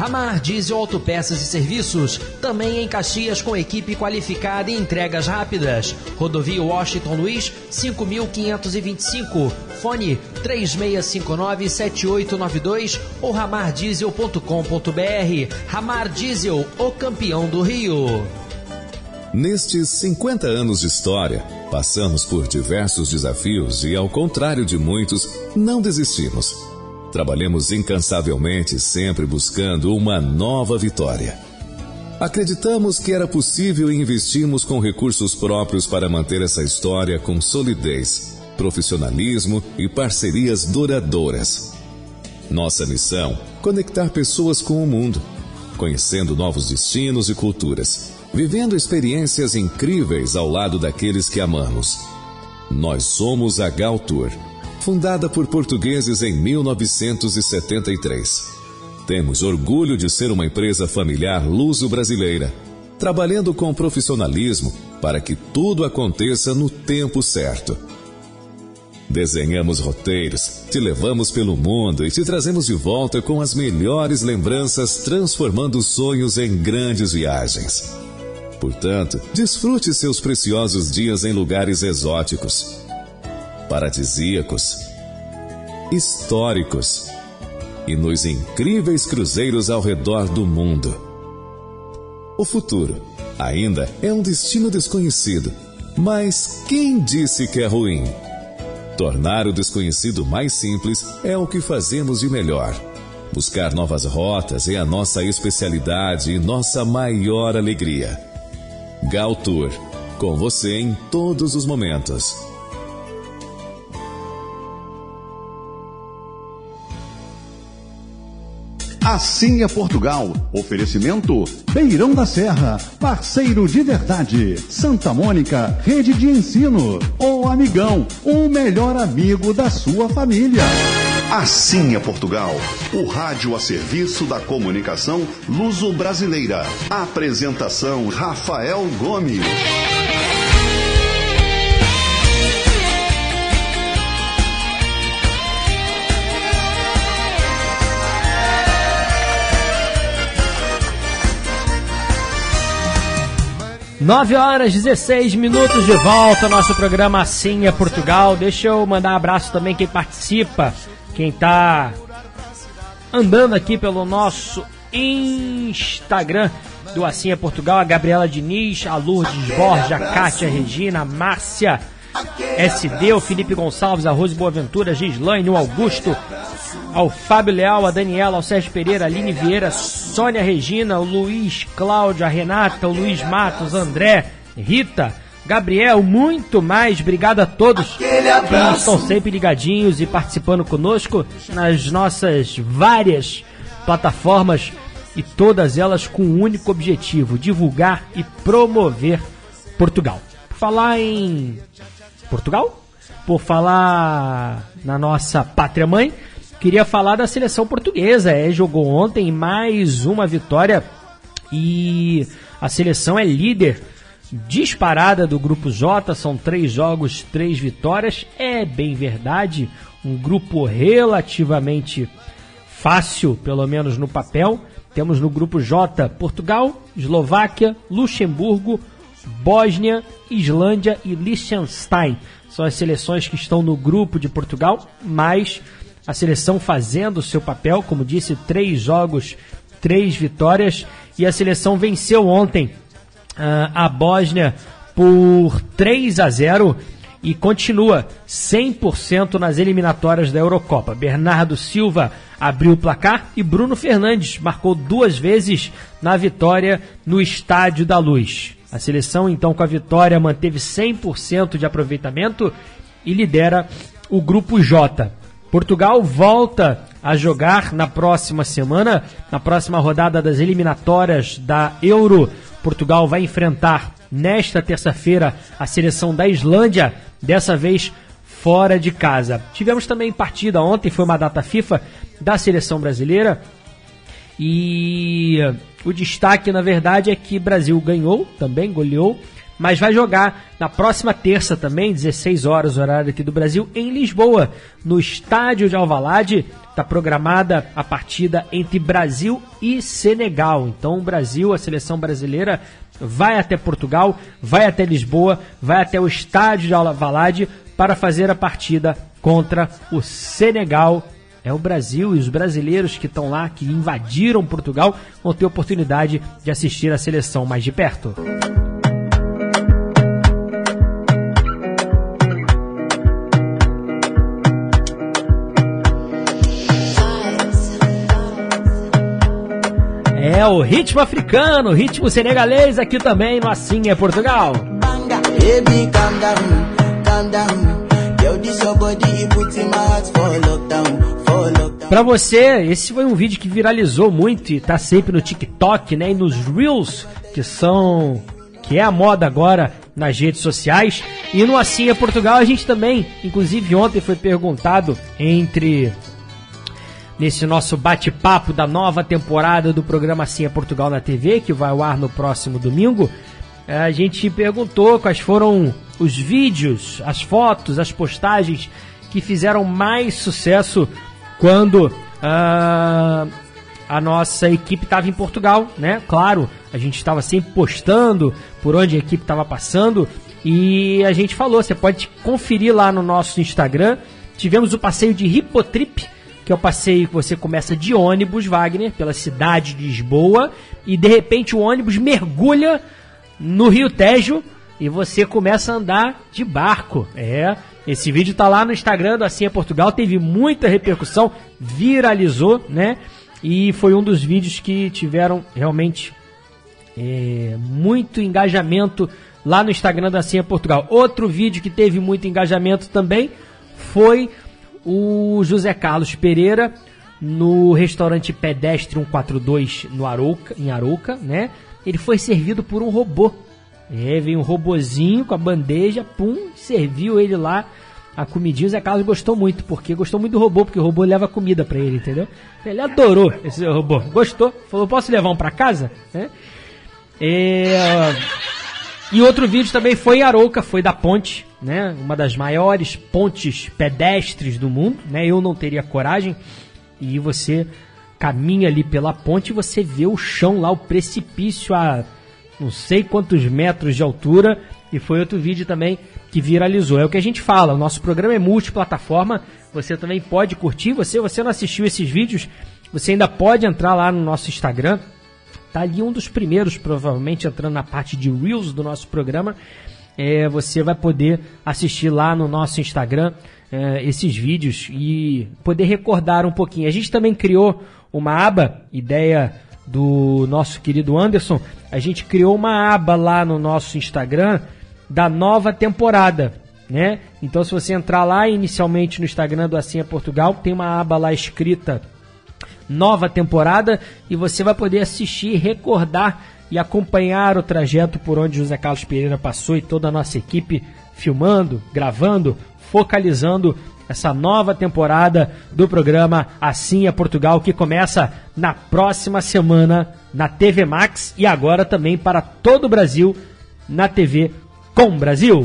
Ramar Diesel Autopeças e Serviços, também em Caxias com equipe qualificada e entregas rápidas. Rodovia Washington Luiz, 5525. Fone 36597892 ou ramardiesel.com.br. Ramar Diesel, o campeão do Rio. Nestes 50 anos de história, passamos por diversos desafios e, ao contrário de muitos, não desistimos. Trabalhamos incansavelmente, sempre buscando uma nova vitória. Acreditamos que era possível e investimos com recursos próprios para manter essa história com solidez, profissionalismo e parcerias duradouras. Nossa missão: conectar pessoas com o mundo, conhecendo novos destinos e culturas, vivendo experiências incríveis ao lado daqueles que amamos. Nós somos a Gal Tour fundada por portugueses em 1973. Temos orgulho de ser uma empresa familiar luso-brasileira, trabalhando com profissionalismo para que tudo aconteça no tempo certo. Desenhamos roteiros, te levamos pelo mundo e te trazemos de volta com as melhores lembranças, transformando sonhos em grandes viagens. Portanto, desfrute seus preciosos dias em lugares exóticos paradisíacos, históricos e nos incríveis cruzeiros ao redor do mundo. O futuro ainda é um destino desconhecido, mas quem disse que é ruim? Tornar o desconhecido mais simples é o que fazemos de melhor. Buscar novas rotas é a nossa especialidade e nossa maior alegria. Gal Tour, com você em todos os momentos. Assim é Portugal. Oferecimento Beirão da Serra, parceiro de verdade. Santa Mônica, rede de ensino. O Amigão, o melhor amigo da sua família. Assim é Portugal. O rádio a serviço da comunicação luso-brasileira. Apresentação Rafael Gomes. Nove horas 16 minutos de volta ao nosso programa Assim é Portugal. Deixa eu mandar um abraço também quem participa, quem tá andando aqui pelo nosso Instagram do Assim é Portugal, a Gabriela Diniz, a Lourdes Borges, a Kátia Regina, a Márcia SD, o Felipe Gonçalves, a Rose Boaventura, Gislaine, o Augusto, ao Fábio Leal, a Daniela, ao Sérgio Pereira, a Aline Vieira, Sônia Regina, o Luiz Cláudio, a Renata, o Luiz Matos, André, Rita, Gabriel, muito mais. Obrigado a todos que estão sempre ligadinhos e participando conosco nas nossas várias plataformas e todas elas com um único objetivo: divulgar e promover Portugal. Por falar em Portugal, por falar na nossa pátria mãe, Queria falar da seleção portuguesa. É, jogou ontem mais uma vitória e a seleção é líder disparada do grupo J. São três jogos, três vitórias. É bem verdade, um grupo relativamente fácil, pelo menos no papel. Temos no grupo J Portugal, Eslováquia, Luxemburgo, Bósnia, Islândia e Liechtenstein. São as seleções que estão no grupo de Portugal, mas a seleção fazendo o seu papel, como disse, três jogos, três vitórias, e a seleção venceu ontem uh, a Bósnia por 3 a 0 e continua 100% nas eliminatórias da Eurocopa. Bernardo Silva abriu o placar e Bruno Fernandes marcou duas vezes na vitória no Estádio da Luz. A seleção, então, com a vitória, manteve 100% de aproveitamento e lidera o grupo J. Portugal volta a jogar na próxima semana, na próxima rodada das eliminatórias da Euro. Portugal vai enfrentar nesta terça-feira a seleção da Islândia, dessa vez fora de casa. Tivemos também partida ontem, foi uma data FIFA da seleção brasileira. E o destaque, na verdade, é que Brasil ganhou, também goleou, mas vai jogar na próxima terça também, 16 horas, horário aqui do Brasil, em Lisboa, no estádio de Alvalade. Está programada a partida entre Brasil e Senegal. Então, o Brasil, a seleção brasileira, vai até Portugal, vai até Lisboa, vai até o estádio de Alvalade para fazer a partida contra o Senegal é o Brasil e os brasileiros que estão lá, que invadiram Portugal, vão ter oportunidade de assistir a seleção mais de perto. É o ritmo africano, ritmo senegalês aqui também no Assim é Portugal. Calm down, calm down. Pra você, esse foi um vídeo que viralizou muito e tá sempre no TikTok, né? E nos Reels, que são. que é a moda agora nas redes sociais. E no Assim é Portugal a gente também, inclusive ontem foi perguntado entre. Nesse nosso bate-papo da nova temporada do programa Assim é Portugal na TV, que vai ao ar no próximo domingo, a gente perguntou quais foram os vídeos, as fotos, as postagens que fizeram mais sucesso quando ah, a nossa equipe estava em Portugal, né? Claro, a gente estava sempre postando por onde a equipe estava passando e a gente falou, você pode conferir lá no nosso Instagram. Tivemos o passeio de Ripotrip, que é o passeio que você começa de ônibus, Wagner, pela cidade de Lisboa, e de repente o ônibus mergulha no Rio Tejo e você começa a andar de barco. É, esse vídeo tá lá no Instagram do Assim é Portugal, teve muita repercussão, viralizou, né? E foi um dos vídeos que tiveram realmente é, muito engajamento lá no Instagram da Assim é Portugal. Outro vídeo que teve muito engajamento também foi o José Carlos Pereira no restaurante Pedestre 142 no Arouca, em Arouca, né? Ele foi servido por um robô. É, veio um robozinho com a bandeja, pum, serviu ele lá a comidinha. O Zé Carlos gostou muito, porque gostou muito do robô, porque o robô leva comida para ele, entendeu? Ele adorou esse robô, gostou, falou: posso levar um para casa? Né? É, e outro vídeo também foi em Arouca, foi da ponte, né? Uma das maiores pontes pedestres do mundo, né? Eu não teria coragem. E você caminha ali pela ponte e você vê o chão lá, o precipício a não sei quantos metros de altura. E foi outro vídeo também que viralizou. É o que a gente fala, o nosso programa é multiplataforma. Você também pode curtir. Você, você não assistiu esses vídeos, você ainda pode entrar lá no nosso Instagram. Tá ali um dos primeiros, provavelmente, entrando na parte de Reels do nosso programa. É, você vai poder assistir lá no nosso Instagram é, esses vídeos e poder recordar um pouquinho. A gente também criou uma aba, ideia do nosso querido Anderson. A gente criou uma aba lá no nosso Instagram da nova temporada, né? Então, se você entrar lá inicialmente no Instagram do Assim é Portugal, tem uma aba lá escrita nova temporada e você vai poder assistir, recordar e acompanhar o trajeto por onde José Carlos Pereira passou e toda a nossa equipe filmando, gravando, focalizando essa nova temporada do programa Assim é Portugal, que começa na próxima semana na TV Max e agora também para todo o Brasil na TV Com Brasil.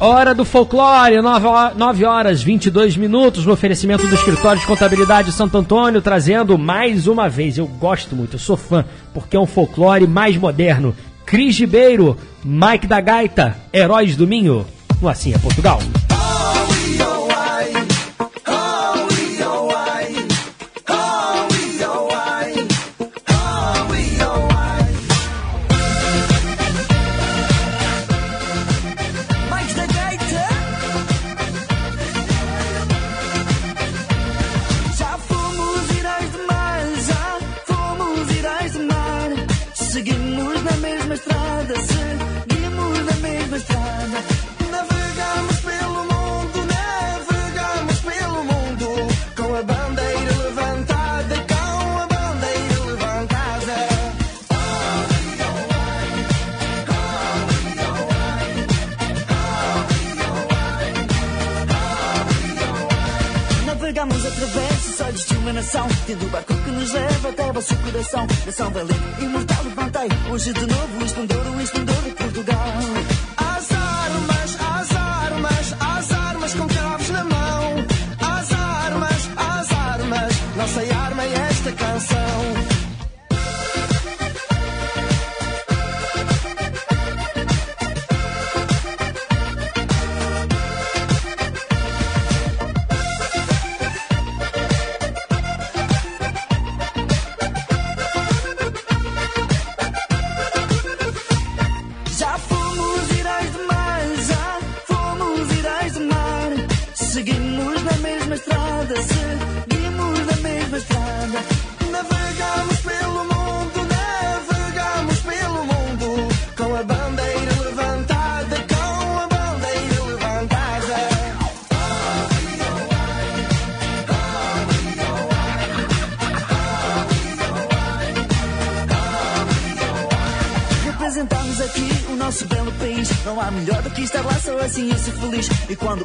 Hora do folclore, 9 horas 22 minutos, no oferecimento do Escritório de Contabilidade Santo Antônio, trazendo mais uma vez, eu gosto muito, eu sou fã, porque é um folclore mais moderno. Cris Ribeiro, Mike da Gaita, Heróis do Minho, no Assim é Portugal. Mais melhor do que estar lá só assim eu sou feliz. E quando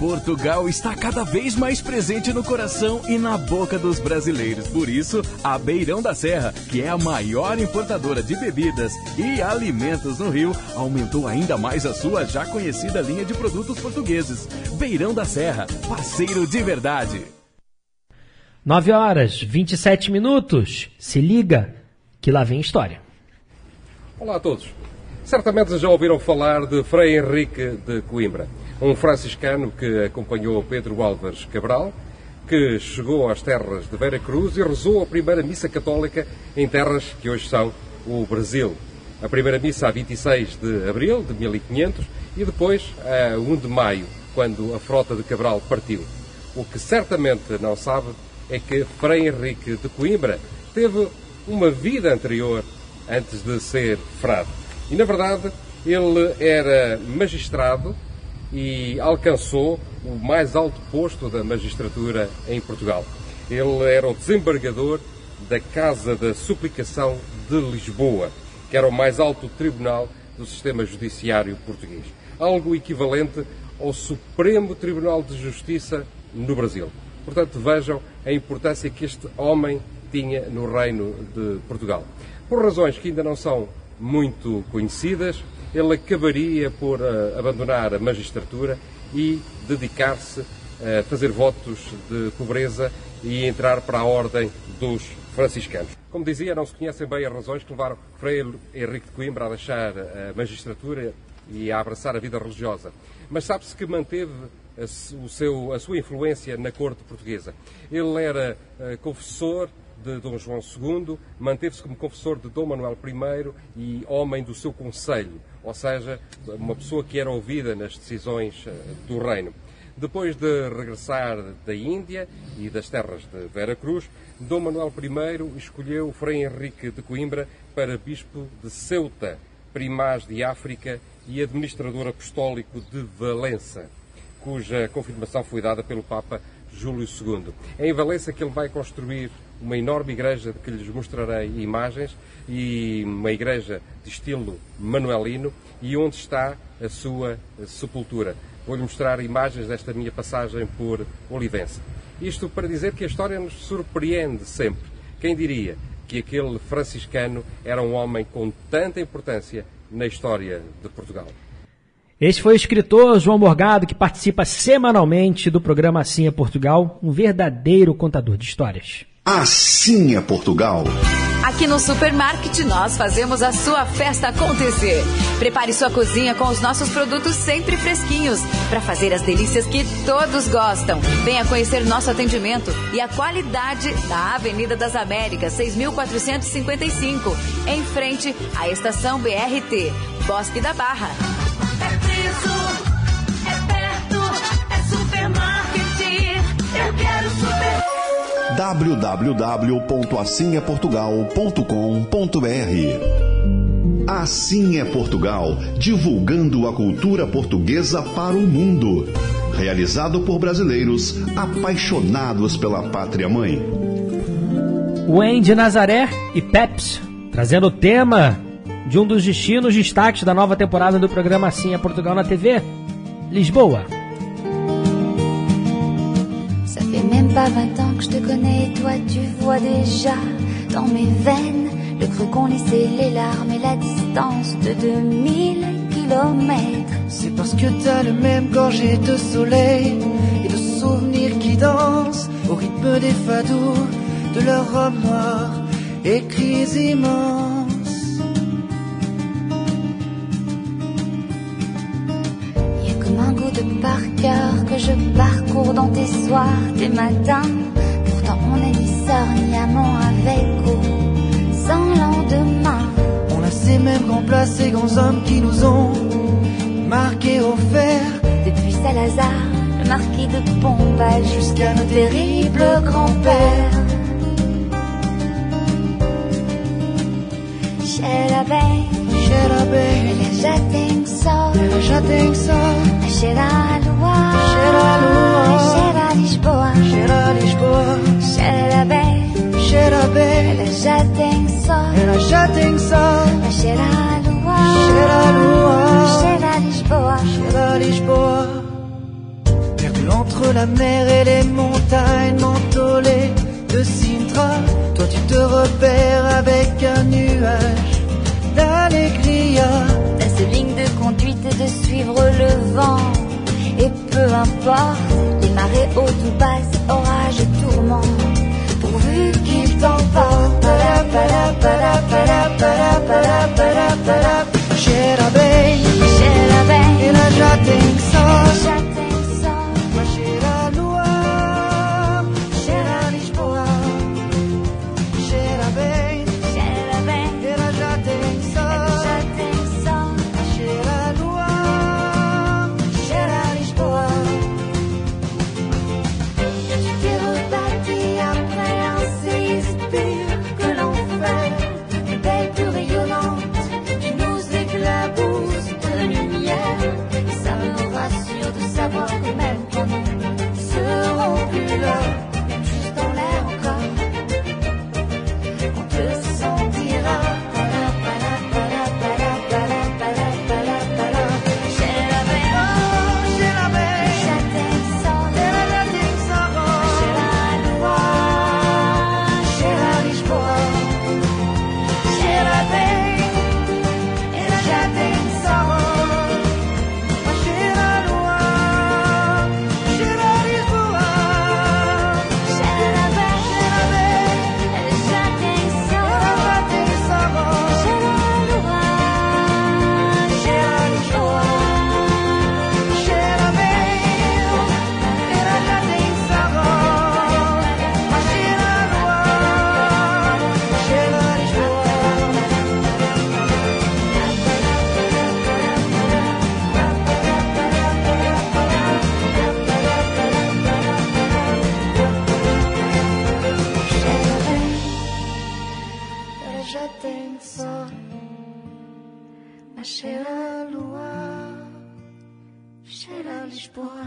Portugal está cada vez mais presente no coração e na boca dos brasileiros. Por isso, a Beirão da Serra, que é a maior importadora de bebidas e alimentos no Rio, aumentou ainda mais a sua já conhecida linha de produtos portugueses. Beirão da Serra, parceiro de verdade. 9 horas 27 minutos. Se liga que lá vem história. Olá a todos. Certamente já ouviram falar de Frei Henrique de Coimbra, um franciscano que acompanhou Pedro Álvares Cabral, que chegou às terras de Vera Cruz e rezou a primeira missa católica em terras que hoje são o Brasil. A primeira missa a 26 de abril de 1500 e depois a 1 de maio, quando a frota de Cabral partiu. O que certamente não sabe é que Frei Henrique de Coimbra teve uma vida anterior antes de ser frade. E, na verdade, ele era magistrado e alcançou o mais alto posto da magistratura em Portugal. Ele era o desembargador da Casa da Suplicação de Lisboa, que era o mais alto tribunal do sistema judiciário português. Algo equivalente ao Supremo Tribunal de Justiça no Brasil. Portanto, vejam a importância que este homem tinha no Reino de Portugal. Por razões que ainda não são muito conhecidas, ele acabaria por uh, abandonar a magistratura e dedicar-se a fazer votos de pobreza e entrar para a ordem dos franciscanos. Como dizia, não se conhecem bem as razões que levaram Frei Henrique de Coimbra a deixar a magistratura e a abraçar a vida religiosa. Mas sabe-se que manteve a, o seu, a sua influência na corte portuguesa. Ele era uh, confessor de Dom João II, manteve-se como confessor de Dom Manuel I e homem do seu conselho, ou seja, uma pessoa que era ouvida nas decisões eh, do reino. Depois de regressar da Índia e das terras de Vera Cruz, Dom Manuel I escolheu Frei Henrique de Coimbra para bispo de Ceuta, primaz de África e administrador apostólico de Valença, cuja confirmação foi dada pelo Papa Júlio II. É em Valença que ele vai construir uma enorme igreja de que lhes mostrarei imagens e uma igreja de estilo manuelino e onde está a sua sepultura. Vou-lhe mostrar imagens desta minha passagem por Olivença. Isto para dizer que a história nos surpreende sempre. Quem diria que aquele franciscano era um homem com tanta importância na história de Portugal? Este foi o escritor João Morgado, que participa semanalmente do programa Assim é Portugal, um verdadeiro contador de histórias. Assim é Portugal. Aqui no Supermarket nós fazemos a sua festa acontecer. Prepare sua cozinha com os nossos produtos sempre fresquinhos para fazer as delícias que todos gostam. Venha conhecer nosso atendimento e a qualidade da Avenida das Américas, 6455, em frente à estação BRT, Bosque da Barra. É preço, é perto, é supermarket. Eu quero super. www.assimeportugal.com.br Assim é Portugal, divulgando a cultura portuguesa para o mundo. Realizado por brasileiros apaixonados pela pátria mãe. Wendy Nazaré e Peps, trazendo o tema de um dos destinos destaques da nova temporada do programa Assim é Portugal na TV, Lisboa. Pas 20 ans que je te connais, toi tu vois déjà dans mes veines le creux qu'ont laissé les larmes et la distance de 2000 kilomètres. C'est parce que t'as le même gorgée de soleil et de souvenirs qui dansent au rythme des fados de leurs robes noires et cris immenses. Un goût de par cœur que je parcours dans tes soirs, tes matins. Pourtant on est discernement avec ou sans lendemain. On a ces mêmes grands places, ces grands hommes qui nous ont marqués au fer. Depuis Salazar, le marquis de Pombal, jusqu'à nos terribles grands-pères. Xerabem, Xerabem, ela já tem sol, ela já tem sol. a cheirar a lua, Cheira a lua. a cheirar Lisboa, Cheira Lisboa, Xerabem, cheira bem. ela já tem sol, Ela já tem sol. a cheirar a lua, Cheira a lua. a cheirar Lisboa. Cheira Lisboa. Perdu entre la mer et les montagnes mentolées de Sintra. Toi tu te repères avec un nuage d'allégria. T'as cette ligne de conduite de suivre le vent. Et peu importe les marées hautes ou basses, orages, tourments, pourvu qu'il t'emporte. Para, para, para, para, para, para, para, para. Cheira bem, mas cheira a lua, cheira a Lisboa.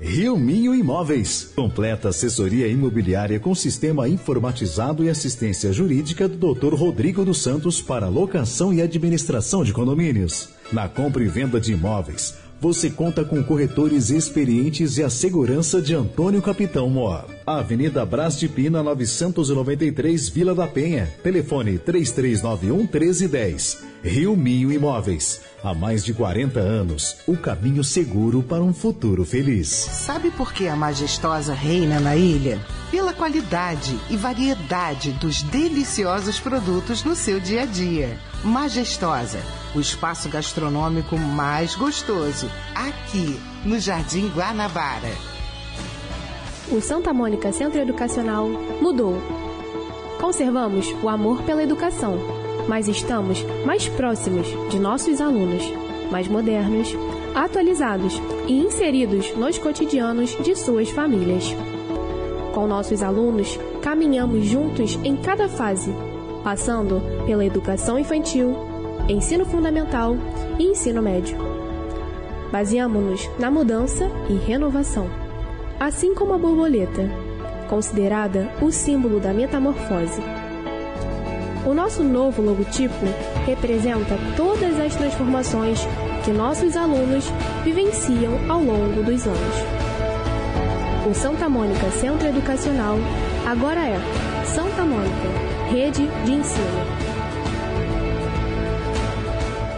Rio Minho Imóveis. Completa assessoria imobiliária com sistema informatizado e assistência jurídica do Dr. Rodrigo dos Santos para locação e administração de condomínios. Na compra e venda de imóveis, você conta com corretores experientes e a segurança de Antônio Capitão Mor. Avenida Brás de Pina, 993, Vila da Penha. Telefone 3391 1310. Rio Minho Imóveis. Há mais de 40 anos, o caminho seguro para um futuro feliz. Sabe por que a majestosa reina na ilha? Pela qualidade e variedade dos deliciosos produtos no seu dia a dia. Majestosa, o espaço gastronômico mais gostoso, aqui no Jardim Guanabara. O Santa Mônica Centro Educacional mudou. Conservamos o amor pela educação, mas estamos mais próximos de nossos alunos, mais modernos, atualizados e inseridos nos cotidianos de suas famílias. Com nossos alunos, caminhamos juntos em cada fase, passando pela educação infantil, ensino fundamental e ensino médio. Baseamos-nos na mudança e renovação, assim como a borboleta, considerada o símbolo da metamorfose. O nosso novo logotipo representa todas as transformações que nossos alunos vivenciam ao longo dos anos. O Santa Mônica Centro Educacional agora é Santa Mônica, Rede de Ensino.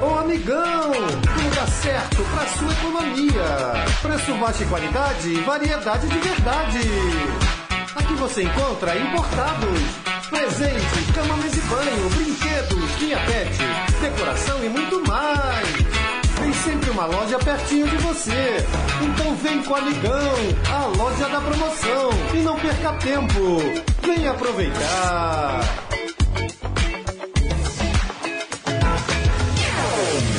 Ô amigão, o lugar certo para sua economia. Preço baixo e qualidade, variedade de verdade. Aqui você encontra importados, presentes, cama, mesa e banho, brinquedos, linha pet, decoração e muito mais. Tem sempre uma loja pertinho de você. Então vem com o amigão, a loja da promoção. E não perca tempo. Vem aproveitar.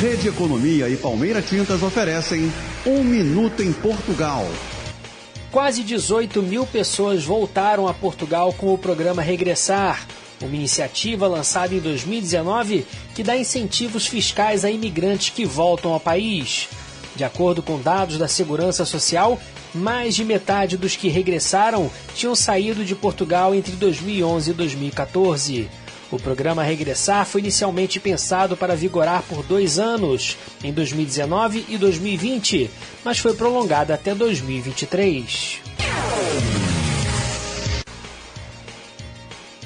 Rede Economia e Palmeira Tintas oferecem Um Minuto em Portugal. Quase 18 mil pessoas voltaram a Portugal com o programa Regressar, uma iniciativa lançada em 2019 que dá incentivos fiscais a imigrantes que voltam ao país. De acordo com dados da Segurança Social, mais de metade dos que regressaram tinham saído de Portugal entre 2011 e 2014. O programa Regressar foi inicialmente pensado para vigorar por dois anos, em 2019 e 2020, mas foi prolongado até 2023.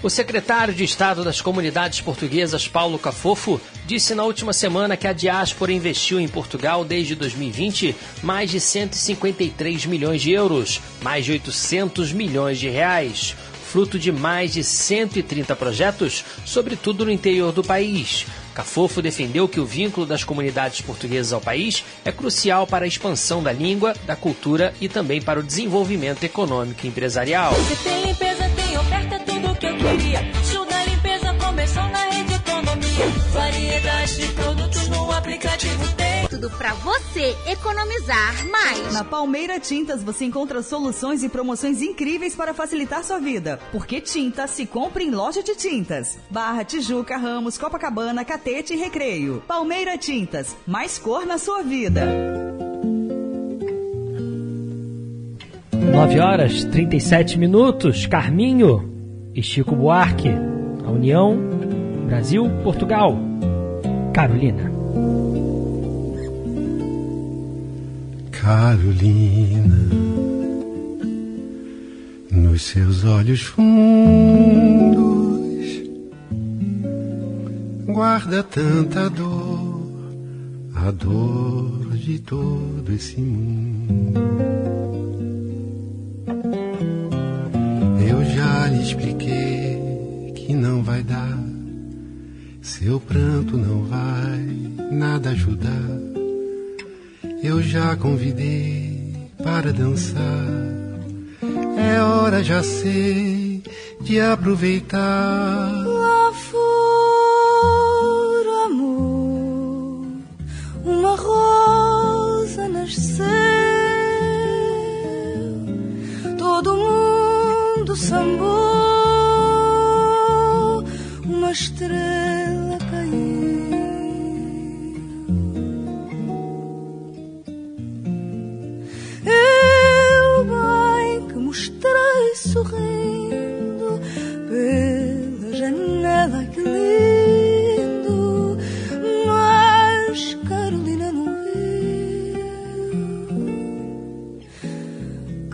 O secretário de Estado das Comunidades Portuguesas, Paulo Cafofo, disse na última semana que a diáspora investiu em Portugal desde 2020 mais de 153 milhões de euros, mais de 800 milhões de reais, fruto de mais de 130 projetos, sobretudo no interior do país. Cafofo defendeu que o vínculo das comunidades portuguesas ao país é crucial para a expansão da língua, da cultura e também para o desenvolvimento econômico e empresarial. Se tem limpeza, tem oferta, tudo que eu queria. Show da limpeza começou na rede economia. Variedade de Tudo pra você economizar mais. Na Palmeira Tintas você encontra soluções e promoções incríveis para facilitar sua vida. Porque tinta se compra em loja de tintas. Barra, Tijuca, Ramos, Copacabana, Catete e Recreio. Palmeira Tintas, mais cor na sua vida. 9 horas 37 minutos. Carminho e Chico Buarque. A União, Brasil, Portugal. Carolina. Carolina, nos seus olhos fundos, guarda tanta dor, a dor de todo esse mundo. Eu já lhe expliquei que não vai dar, seu pranto não vai nada ajudar. Eu já convidei para dançar. É hora, já sei, de aproveitar. Lá fora, amor, uma rosa nasceu. Todo mundo sambou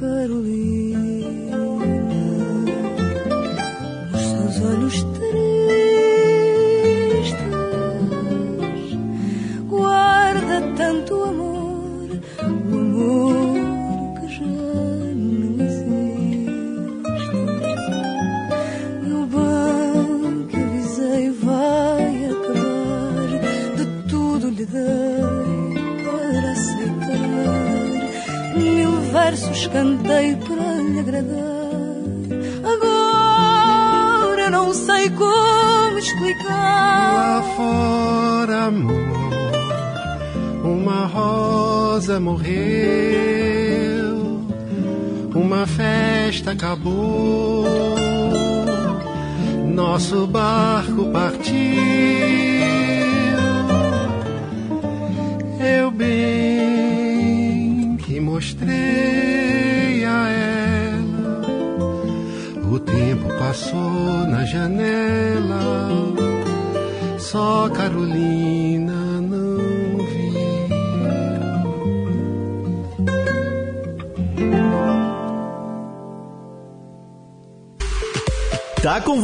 Carolina,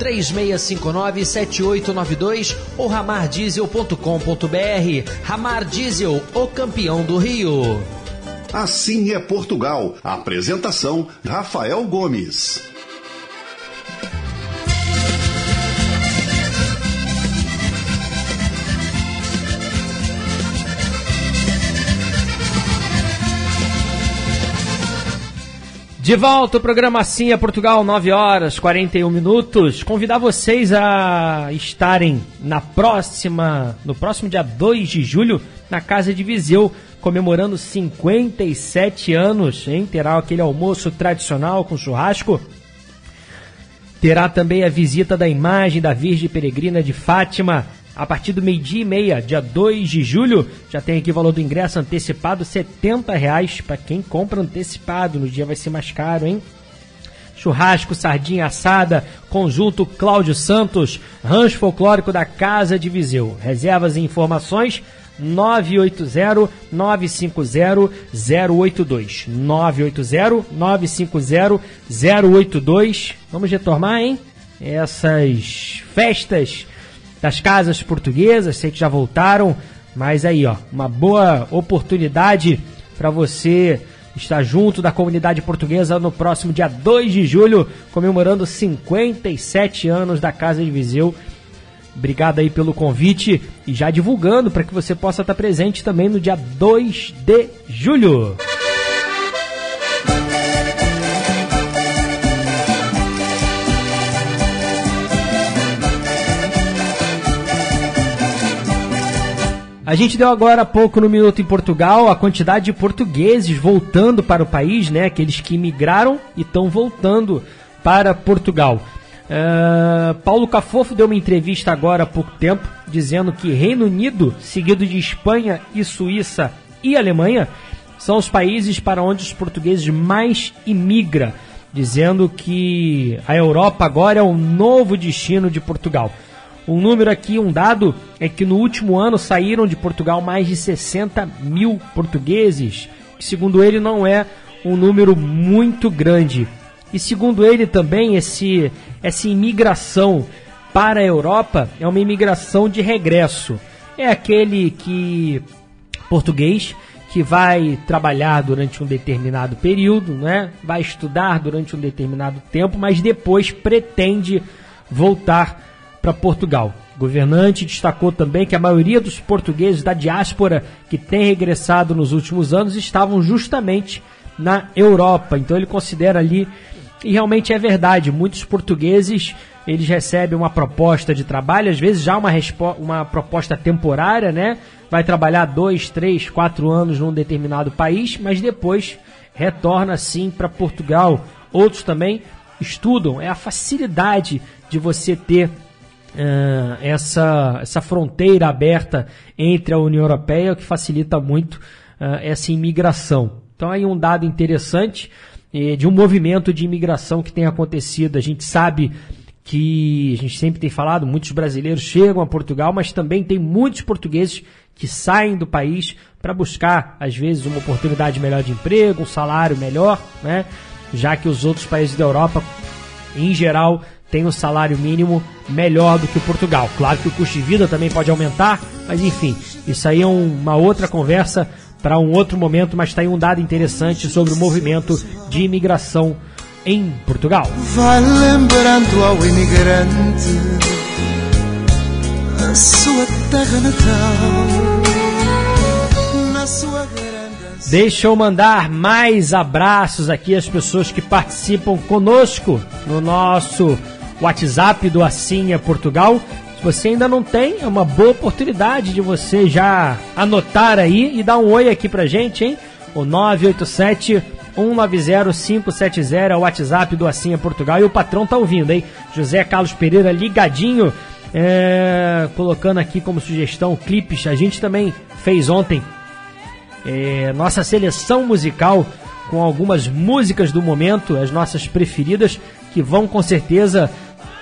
3659-7892 ou ramardiesel.com.br. Ramar Diesel, o campeão do Rio. Assim é Portugal. Apresentação: Rafael Gomes. De volta o programa Assim é Portugal, 9 horas 41 minutos. Convidar vocês a estarem na próxima, no próximo dia 2 de julho, na Casa de Viseu, comemorando 57 anos, hein? Terá aquele almoço tradicional com churrasco. Terá também a visita da imagem da Virgem Peregrina de Fátima, a partir do meio-dia e meia, dia 2 de julho, já tem aqui o valor do ingresso antecipado, 70 reais para quem compra antecipado. No dia vai ser mais caro, hein? Churrasco, sardinha assada, conjunto Cláudio Santos, rancho folclórico da Casa de Viseu. Reservas e informações 980-950-082. 980-950-082. Vamos retomar, hein? Essas festas das casas portuguesas, sei que já voltaram, mas aí, ó, uma boa oportunidade para você estar junto da comunidade portuguesa no próximo dia 2 de julho, comemorando 57 anos da Casa de Viseu. Obrigado aí pelo convite e já divulgando para que você possa estar presente também no dia 2 de julho. A gente deu agora há pouco no Minuto em Portugal a quantidade de portugueses voltando para o país, né? Aqueles que migraram e estão voltando para Portugal. Uh, Paulo Cafofo deu uma entrevista agora há pouco tempo dizendo que Reino Unido, seguido de Espanha e Suíça e Alemanha, são os países para onde os portugueses mais imigram, dizendo que a Europa agora é o novo destino de Portugal. Um número aqui, um dado, é que no último ano saíram de Portugal mais de 60 mil portugueses, que segundo ele não é um número muito grande. E segundo ele também, esse, essa imigração para a Europa é uma imigração de regresso. É aquele que português que vai trabalhar durante um determinado período, né? vai estudar durante um determinado tempo, mas depois pretende voltar para Portugal. governante destacou também que a maioria dos portugueses da diáspora que tem regressado nos últimos anos estavam justamente na Europa. Então ele considera ali, e realmente é verdade, muitos portugueses eles recebem uma proposta de trabalho, às vezes já uma, uma proposta temporária, né? Vai trabalhar dois, três, quatro anos num determinado país, mas depois retorna sim para Portugal. Outros também estudam. É a facilidade de você ter uh, essa, essa fronteira aberta entre a União Europeia que facilita muito uh, essa imigração. Então aí um dado interessante eh, de um movimento de imigração que tem acontecido. A gente sabe que a gente sempre tem falado, muitos brasileiros chegam a Portugal, mas também tem muitos portugueses que saem do país para buscar, às vezes, uma oportunidade melhor de emprego, um salário melhor, né? Já que os outros países da Europa, em geral, têm um salário mínimo melhor do que o Portugal. Claro que o custo de vida também pode aumentar, mas enfim, isso aí é uma outra conversa para um outro momento, mas está aí um dado interessante sobre o movimento de imigração em Portugal. Vai lembrando ao imigrante a sua terra natal. Na sua Deixa eu mandar mais abraços aqui às pessoas que participam conosco no nosso WhatsApp do é Portugal. Se você ainda não tem, é uma boa oportunidade de você já anotar aí e dar um oi aqui pra gente, hein? O 987 190-570 é o WhatsApp do é Portugal. E o patrão tá ouvindo, hein? José Carlos Pereira ligadinho, é, colocando aqui como sugestão clipes. A gente também fez ontem é, nossa seleção musical com algumas músicas do momento, as nossas preferidas, que vão com certeza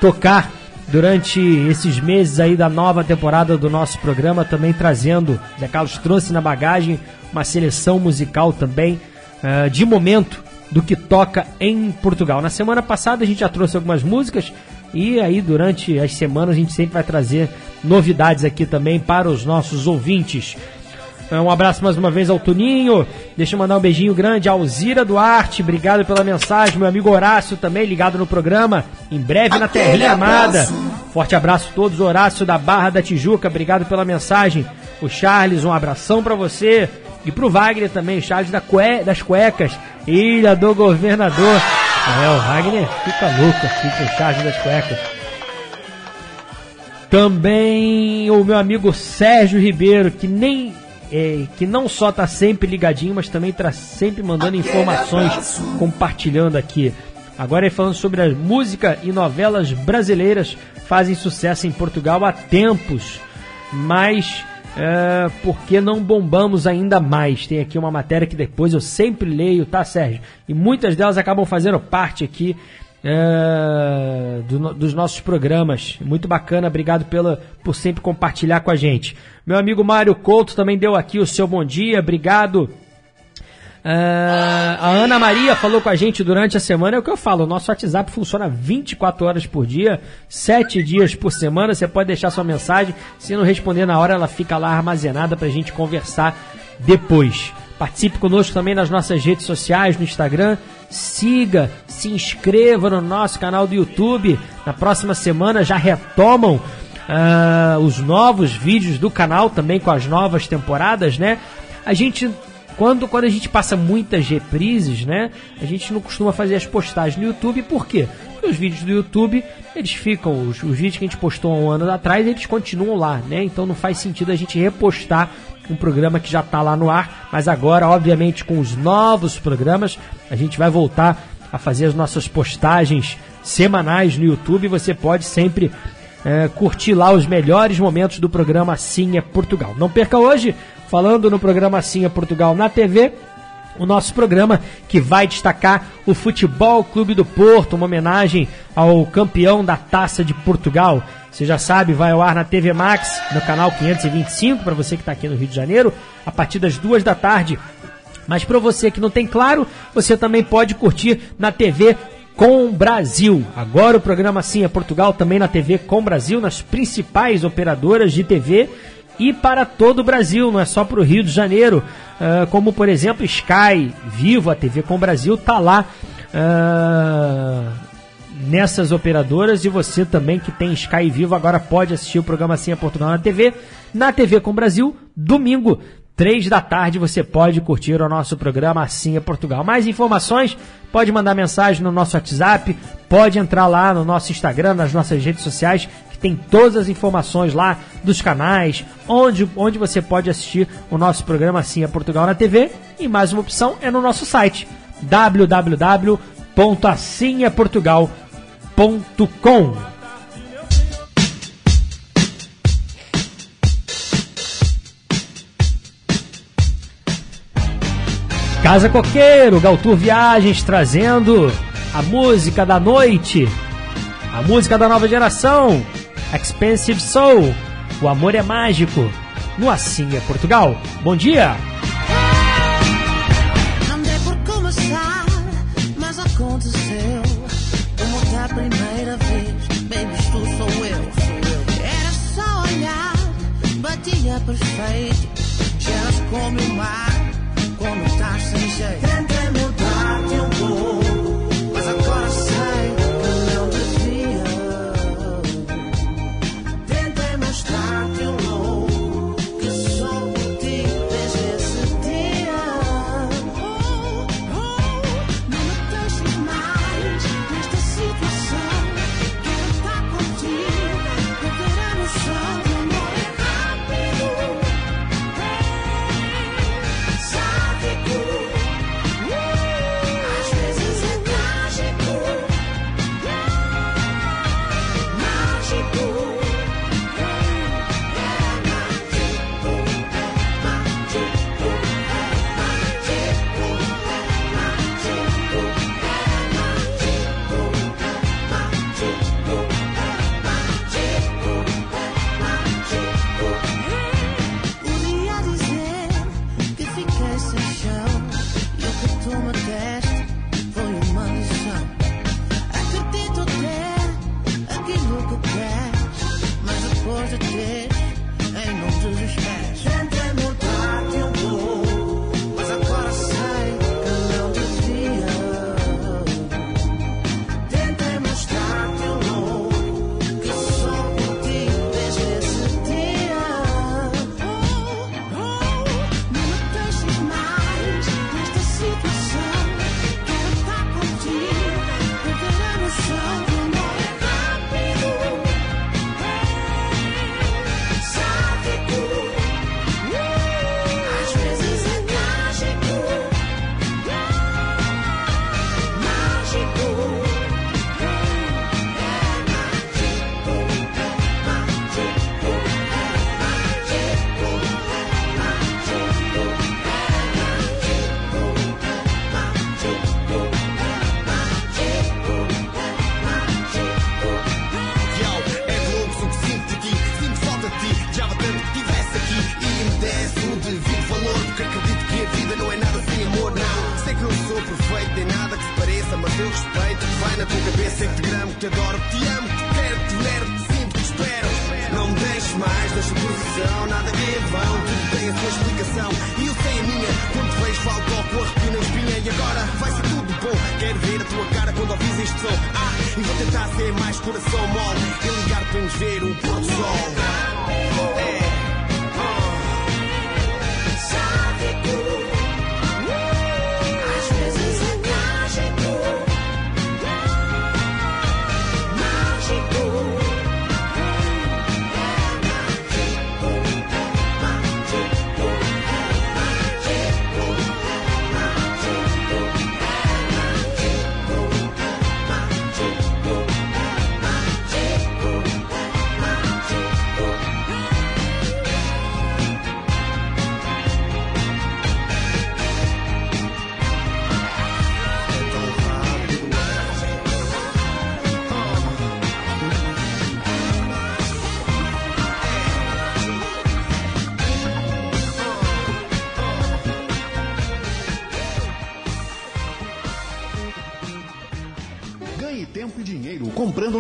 tocar durante esses meses aí da nova temporada do nosso programa, também trazendo, Zé Carlos trouxe na bagagem uma seleção musical também uh, de momento do que toca em Portugal. Na semana passada a gente já trouxe algumas músicas e aí durante as semanas a gente sempre vai trazer novidades aqui também para os nossos ouvintes. Eh, um abraço mais uma vez ao Tuninho. Deixa eu mandar um beijinho grande ao Zira Duarte. Obrigado pela mensagem. Meu amigo Horácio também ligado no programa. Em breve na Terrinha Amada. Forte abraço a todos. Horácio da Barra da Tijuca. Obrigado pela mensagem. O Charles, um abração para você. E pro Wagner também, Charles da cue... das Cuecas, Ilha do Governador. É, o Wagner fica louco aqui com o Charles das Cuecas. Também o meu amigo Sérgio Ribeiro, que nem é, que não só tá sempre ligadinho, mas também tá sempre mandando informações, compartilhando aqui. Agora é falando sobre a música e novelas brasileiras fazem sucesso em Portugal há tempos, mas é, porque não bombamos ainda mais. Tem aqui uma matéria que depois eu sempre leio, tá, Sérgio? E muitas delas acabam fazendo parte aqui é, do, dos nossos programas. Muito bacana, obrigado pela, por sempre compartilhar com a gente. Meu amigo Mário Couto também deu aqui o seu bom dia, obrigado. Uh, a Ana Maria falou com a gente durante a semana, é o que eu falo, o nosso WhatsApp funciona 24 horas por dia, 7 dias por semana, você pode deixar sua mensagem, se não responder na hora, ela fica lá armazenada pra gente conversar depois. Participe conosco também nas nossas redes sociais, no Instagram, siga, se inscreva no nosso canal do YouTube. Na próxima semana já retomam uh, os novos vídeos do canal, também com as novas temporadas, né? A gente quando, quando a gente passa muitas reprises, né? A gente não costuma fazer as postagens no YouTube, por quê? Porque os vídeos do YouTube, eles ficam, os, os vídeos que a gente postou há um ano atrás, eles continuam lá, né? Então não faz sentido a gente repostar um programa que já está lá no ar, mas agora, obviamente, com os novos programas, a gente vai voltar a fazer as nossas postagens semanais no YouTube. Você pode sempre é, curtir lá os melhores momentos do programa Assim é Portugal. Não perca hoje falando no programa Assim é Portugal na TV, o nosso programa que vai destacar o Futebol Clube do Porto, uma homenagem ao campeão da Taça de Portugal. Você já sabe, vai ao ar na TV Max, no canal 525, para você que está aqui no Rio de Janeiro, a partir das duas da tarde. Mas para você que não tem claro, você também pode curtir na TV com Brasil. Agora o programa Sim é Portugal também na TV com Brasil, nas principais operadoras de TV e para todo o Brasil, não é só para o Rio de Janeiro, uh, como por exemplo Sky, Vivo, a TV com Brasil tá lá uh, nessas operadoras e você também que tem Sky Vivo agora pode assistir o programa Sim é Portugal na TV, na TV com Brasil, domingo três da tarde você pode curtir o nosso programa Assim é Portugal. Mais informações, pode mandar mensagem no nosso WhatsApp, pode entrar lá no nosso Instagram, nas nossas redes sociais, que tem todas as informações lá dos canais, onde, onde você pode assistir o nosso programa Assim é Portugal na TV. E mais uma opção é no nosso site, www.assimeportugal.com. Casa Coqueiro, Galtur Viagens trazendo a música da noite, a música da nova geração, Expensive Soul, O Amor é Mágico, no Assinha, Portugal. Bom dia!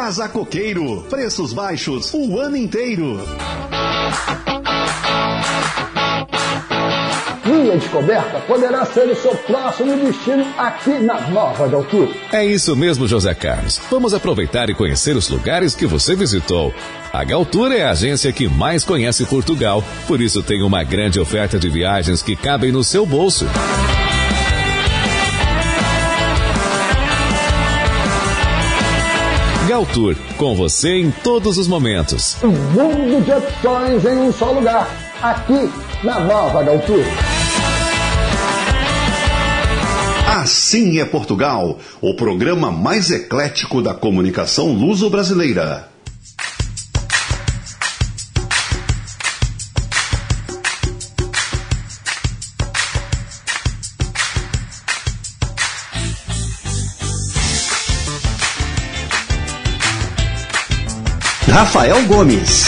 Casa Coqueiro. Preços baixos o ano inteiro. Minha descoberta poderá ser o seu próximo destino aqui na Nova de Altura. É isso mesmo, José Carlos. Vamos aproveitar e conhecer os lugares que você visitou. A Galtour é a agência que mais conhece Portugal, por isso tem uma grande oferta de viagens que cabem no seu bolso. Galtour, com você em todos os momentos. Um mundo de opções em um só lugar. Aqui na Nova Galtour. Assim é Portugal, o programa mais eclético da comunicação luso-brasileira. Rafael Gomes.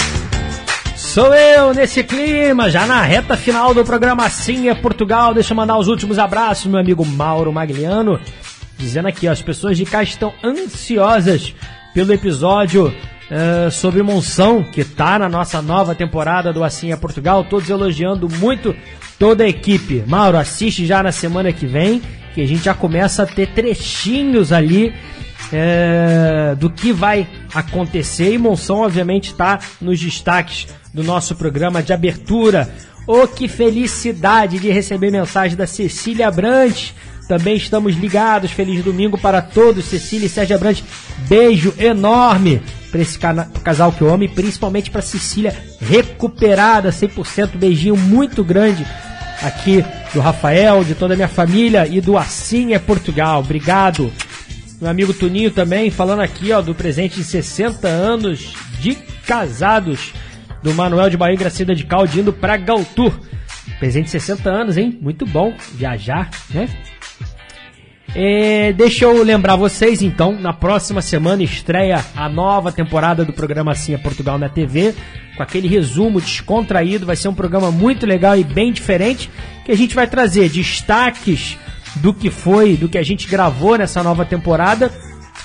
Sou eu nesse clima, já na reta final do programa Sim é Portugal. Deixa eu mandar os últimos abraços, meu amigo Mauro Magliano. Dizendo aqui, ó, as pessoas de cá estão ansiosas pelo episódio eh, sobre Monção, que tá na nossa nova temporada do Assim é Portugal. Todos elogiando muito toda a equipe. Mauro, assiste já na semana que vem, que a gente já começa a ter trechinhos ali é, do que vai acontecer. E Monção, obviamente, está nos destaques do nosso programa de abertura. Oh, que felicidade de receber mensagem da Cecília Brandt. Também estamos ligados. Feliz domingo para todos. Cecília e Sérgio Brandt, beijo enorme para esse casal que eu amo e principalmente para Cecília recuperada 100%. Beijinho muito grande aqui do Rafael, de toda a minha família e do Assim é Portugal. Obrigado. Meu amigo Tuninho também falando aqui, ó, do presente de 60 anos de casados do Manuel de Bahia Gracida de Calde indo pra Galtur. Presente de 60 anos, hein? Muito bom viajar, né? É, deixa eu lembrar vocês, então, na próxima semana estreia a nova temporada do programa Assim é Portugal na TV, com aquele resumo descontraído. Vai ser um programa muito legal e bem diferente, que a gente vai trazer destaques do que foi, do que a gente gravou nessa nova temporada,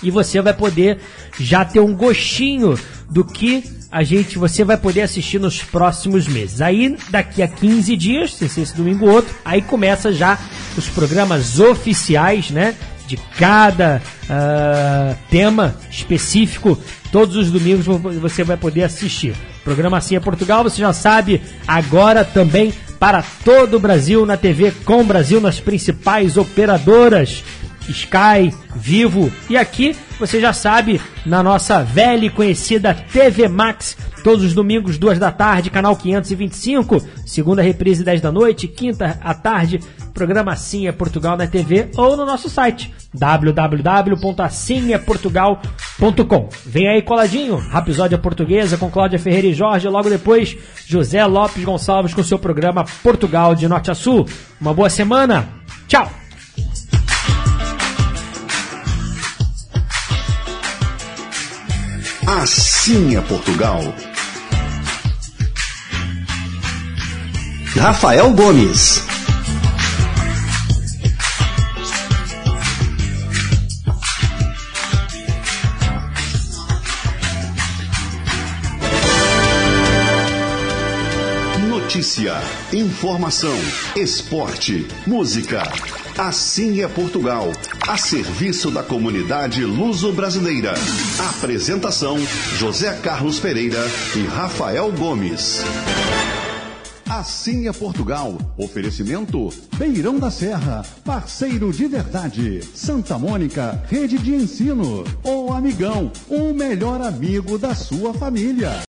e você vai poder já ter um gostinho do que a gente, você vai poder assistir nos próximos meses. Aí, daqui a 15 dias, se ser esse domingo ou outro, aí começa já os programas oficiais, né? De cada ah, tema específico, todos os domingos vo- você vai poder assistir. Programa Assim é Portugal, você já sabe, agora também para todo o Brasil na TV com Brasil nas principais operadoras. Sky, Vivo e aqui você já sabe na nossa velha e conhecida TV Max, todos os domingos, duas da tarde, canal 525, segunda reprise 10 da noite, quinta à tarde, programa Assim é Portugal na TV ou no nosso site www.assimeportugal.com. Vem aí coladinho, Rapisódia Portuguesa com Cláudia Ferreira e Jorge, logo depois José Lopes Gonçalves com seu programa Portugal de Norte a Sul. Uma boa semana. Tchau. Assim é Portugal. Rafael Gomes. Notícia, informação, esporte, música. Assim é Portugal, a serviço da comunidade luso-brasileira. Apresentação: José Carlos Pereira e Rafael Gomes. Assim é Portugal. Oferecimento Beirão da Serra, parceiro de verdade. Santa Mônica, rede de ensino. O Amigão, o melhor amigo da sua família.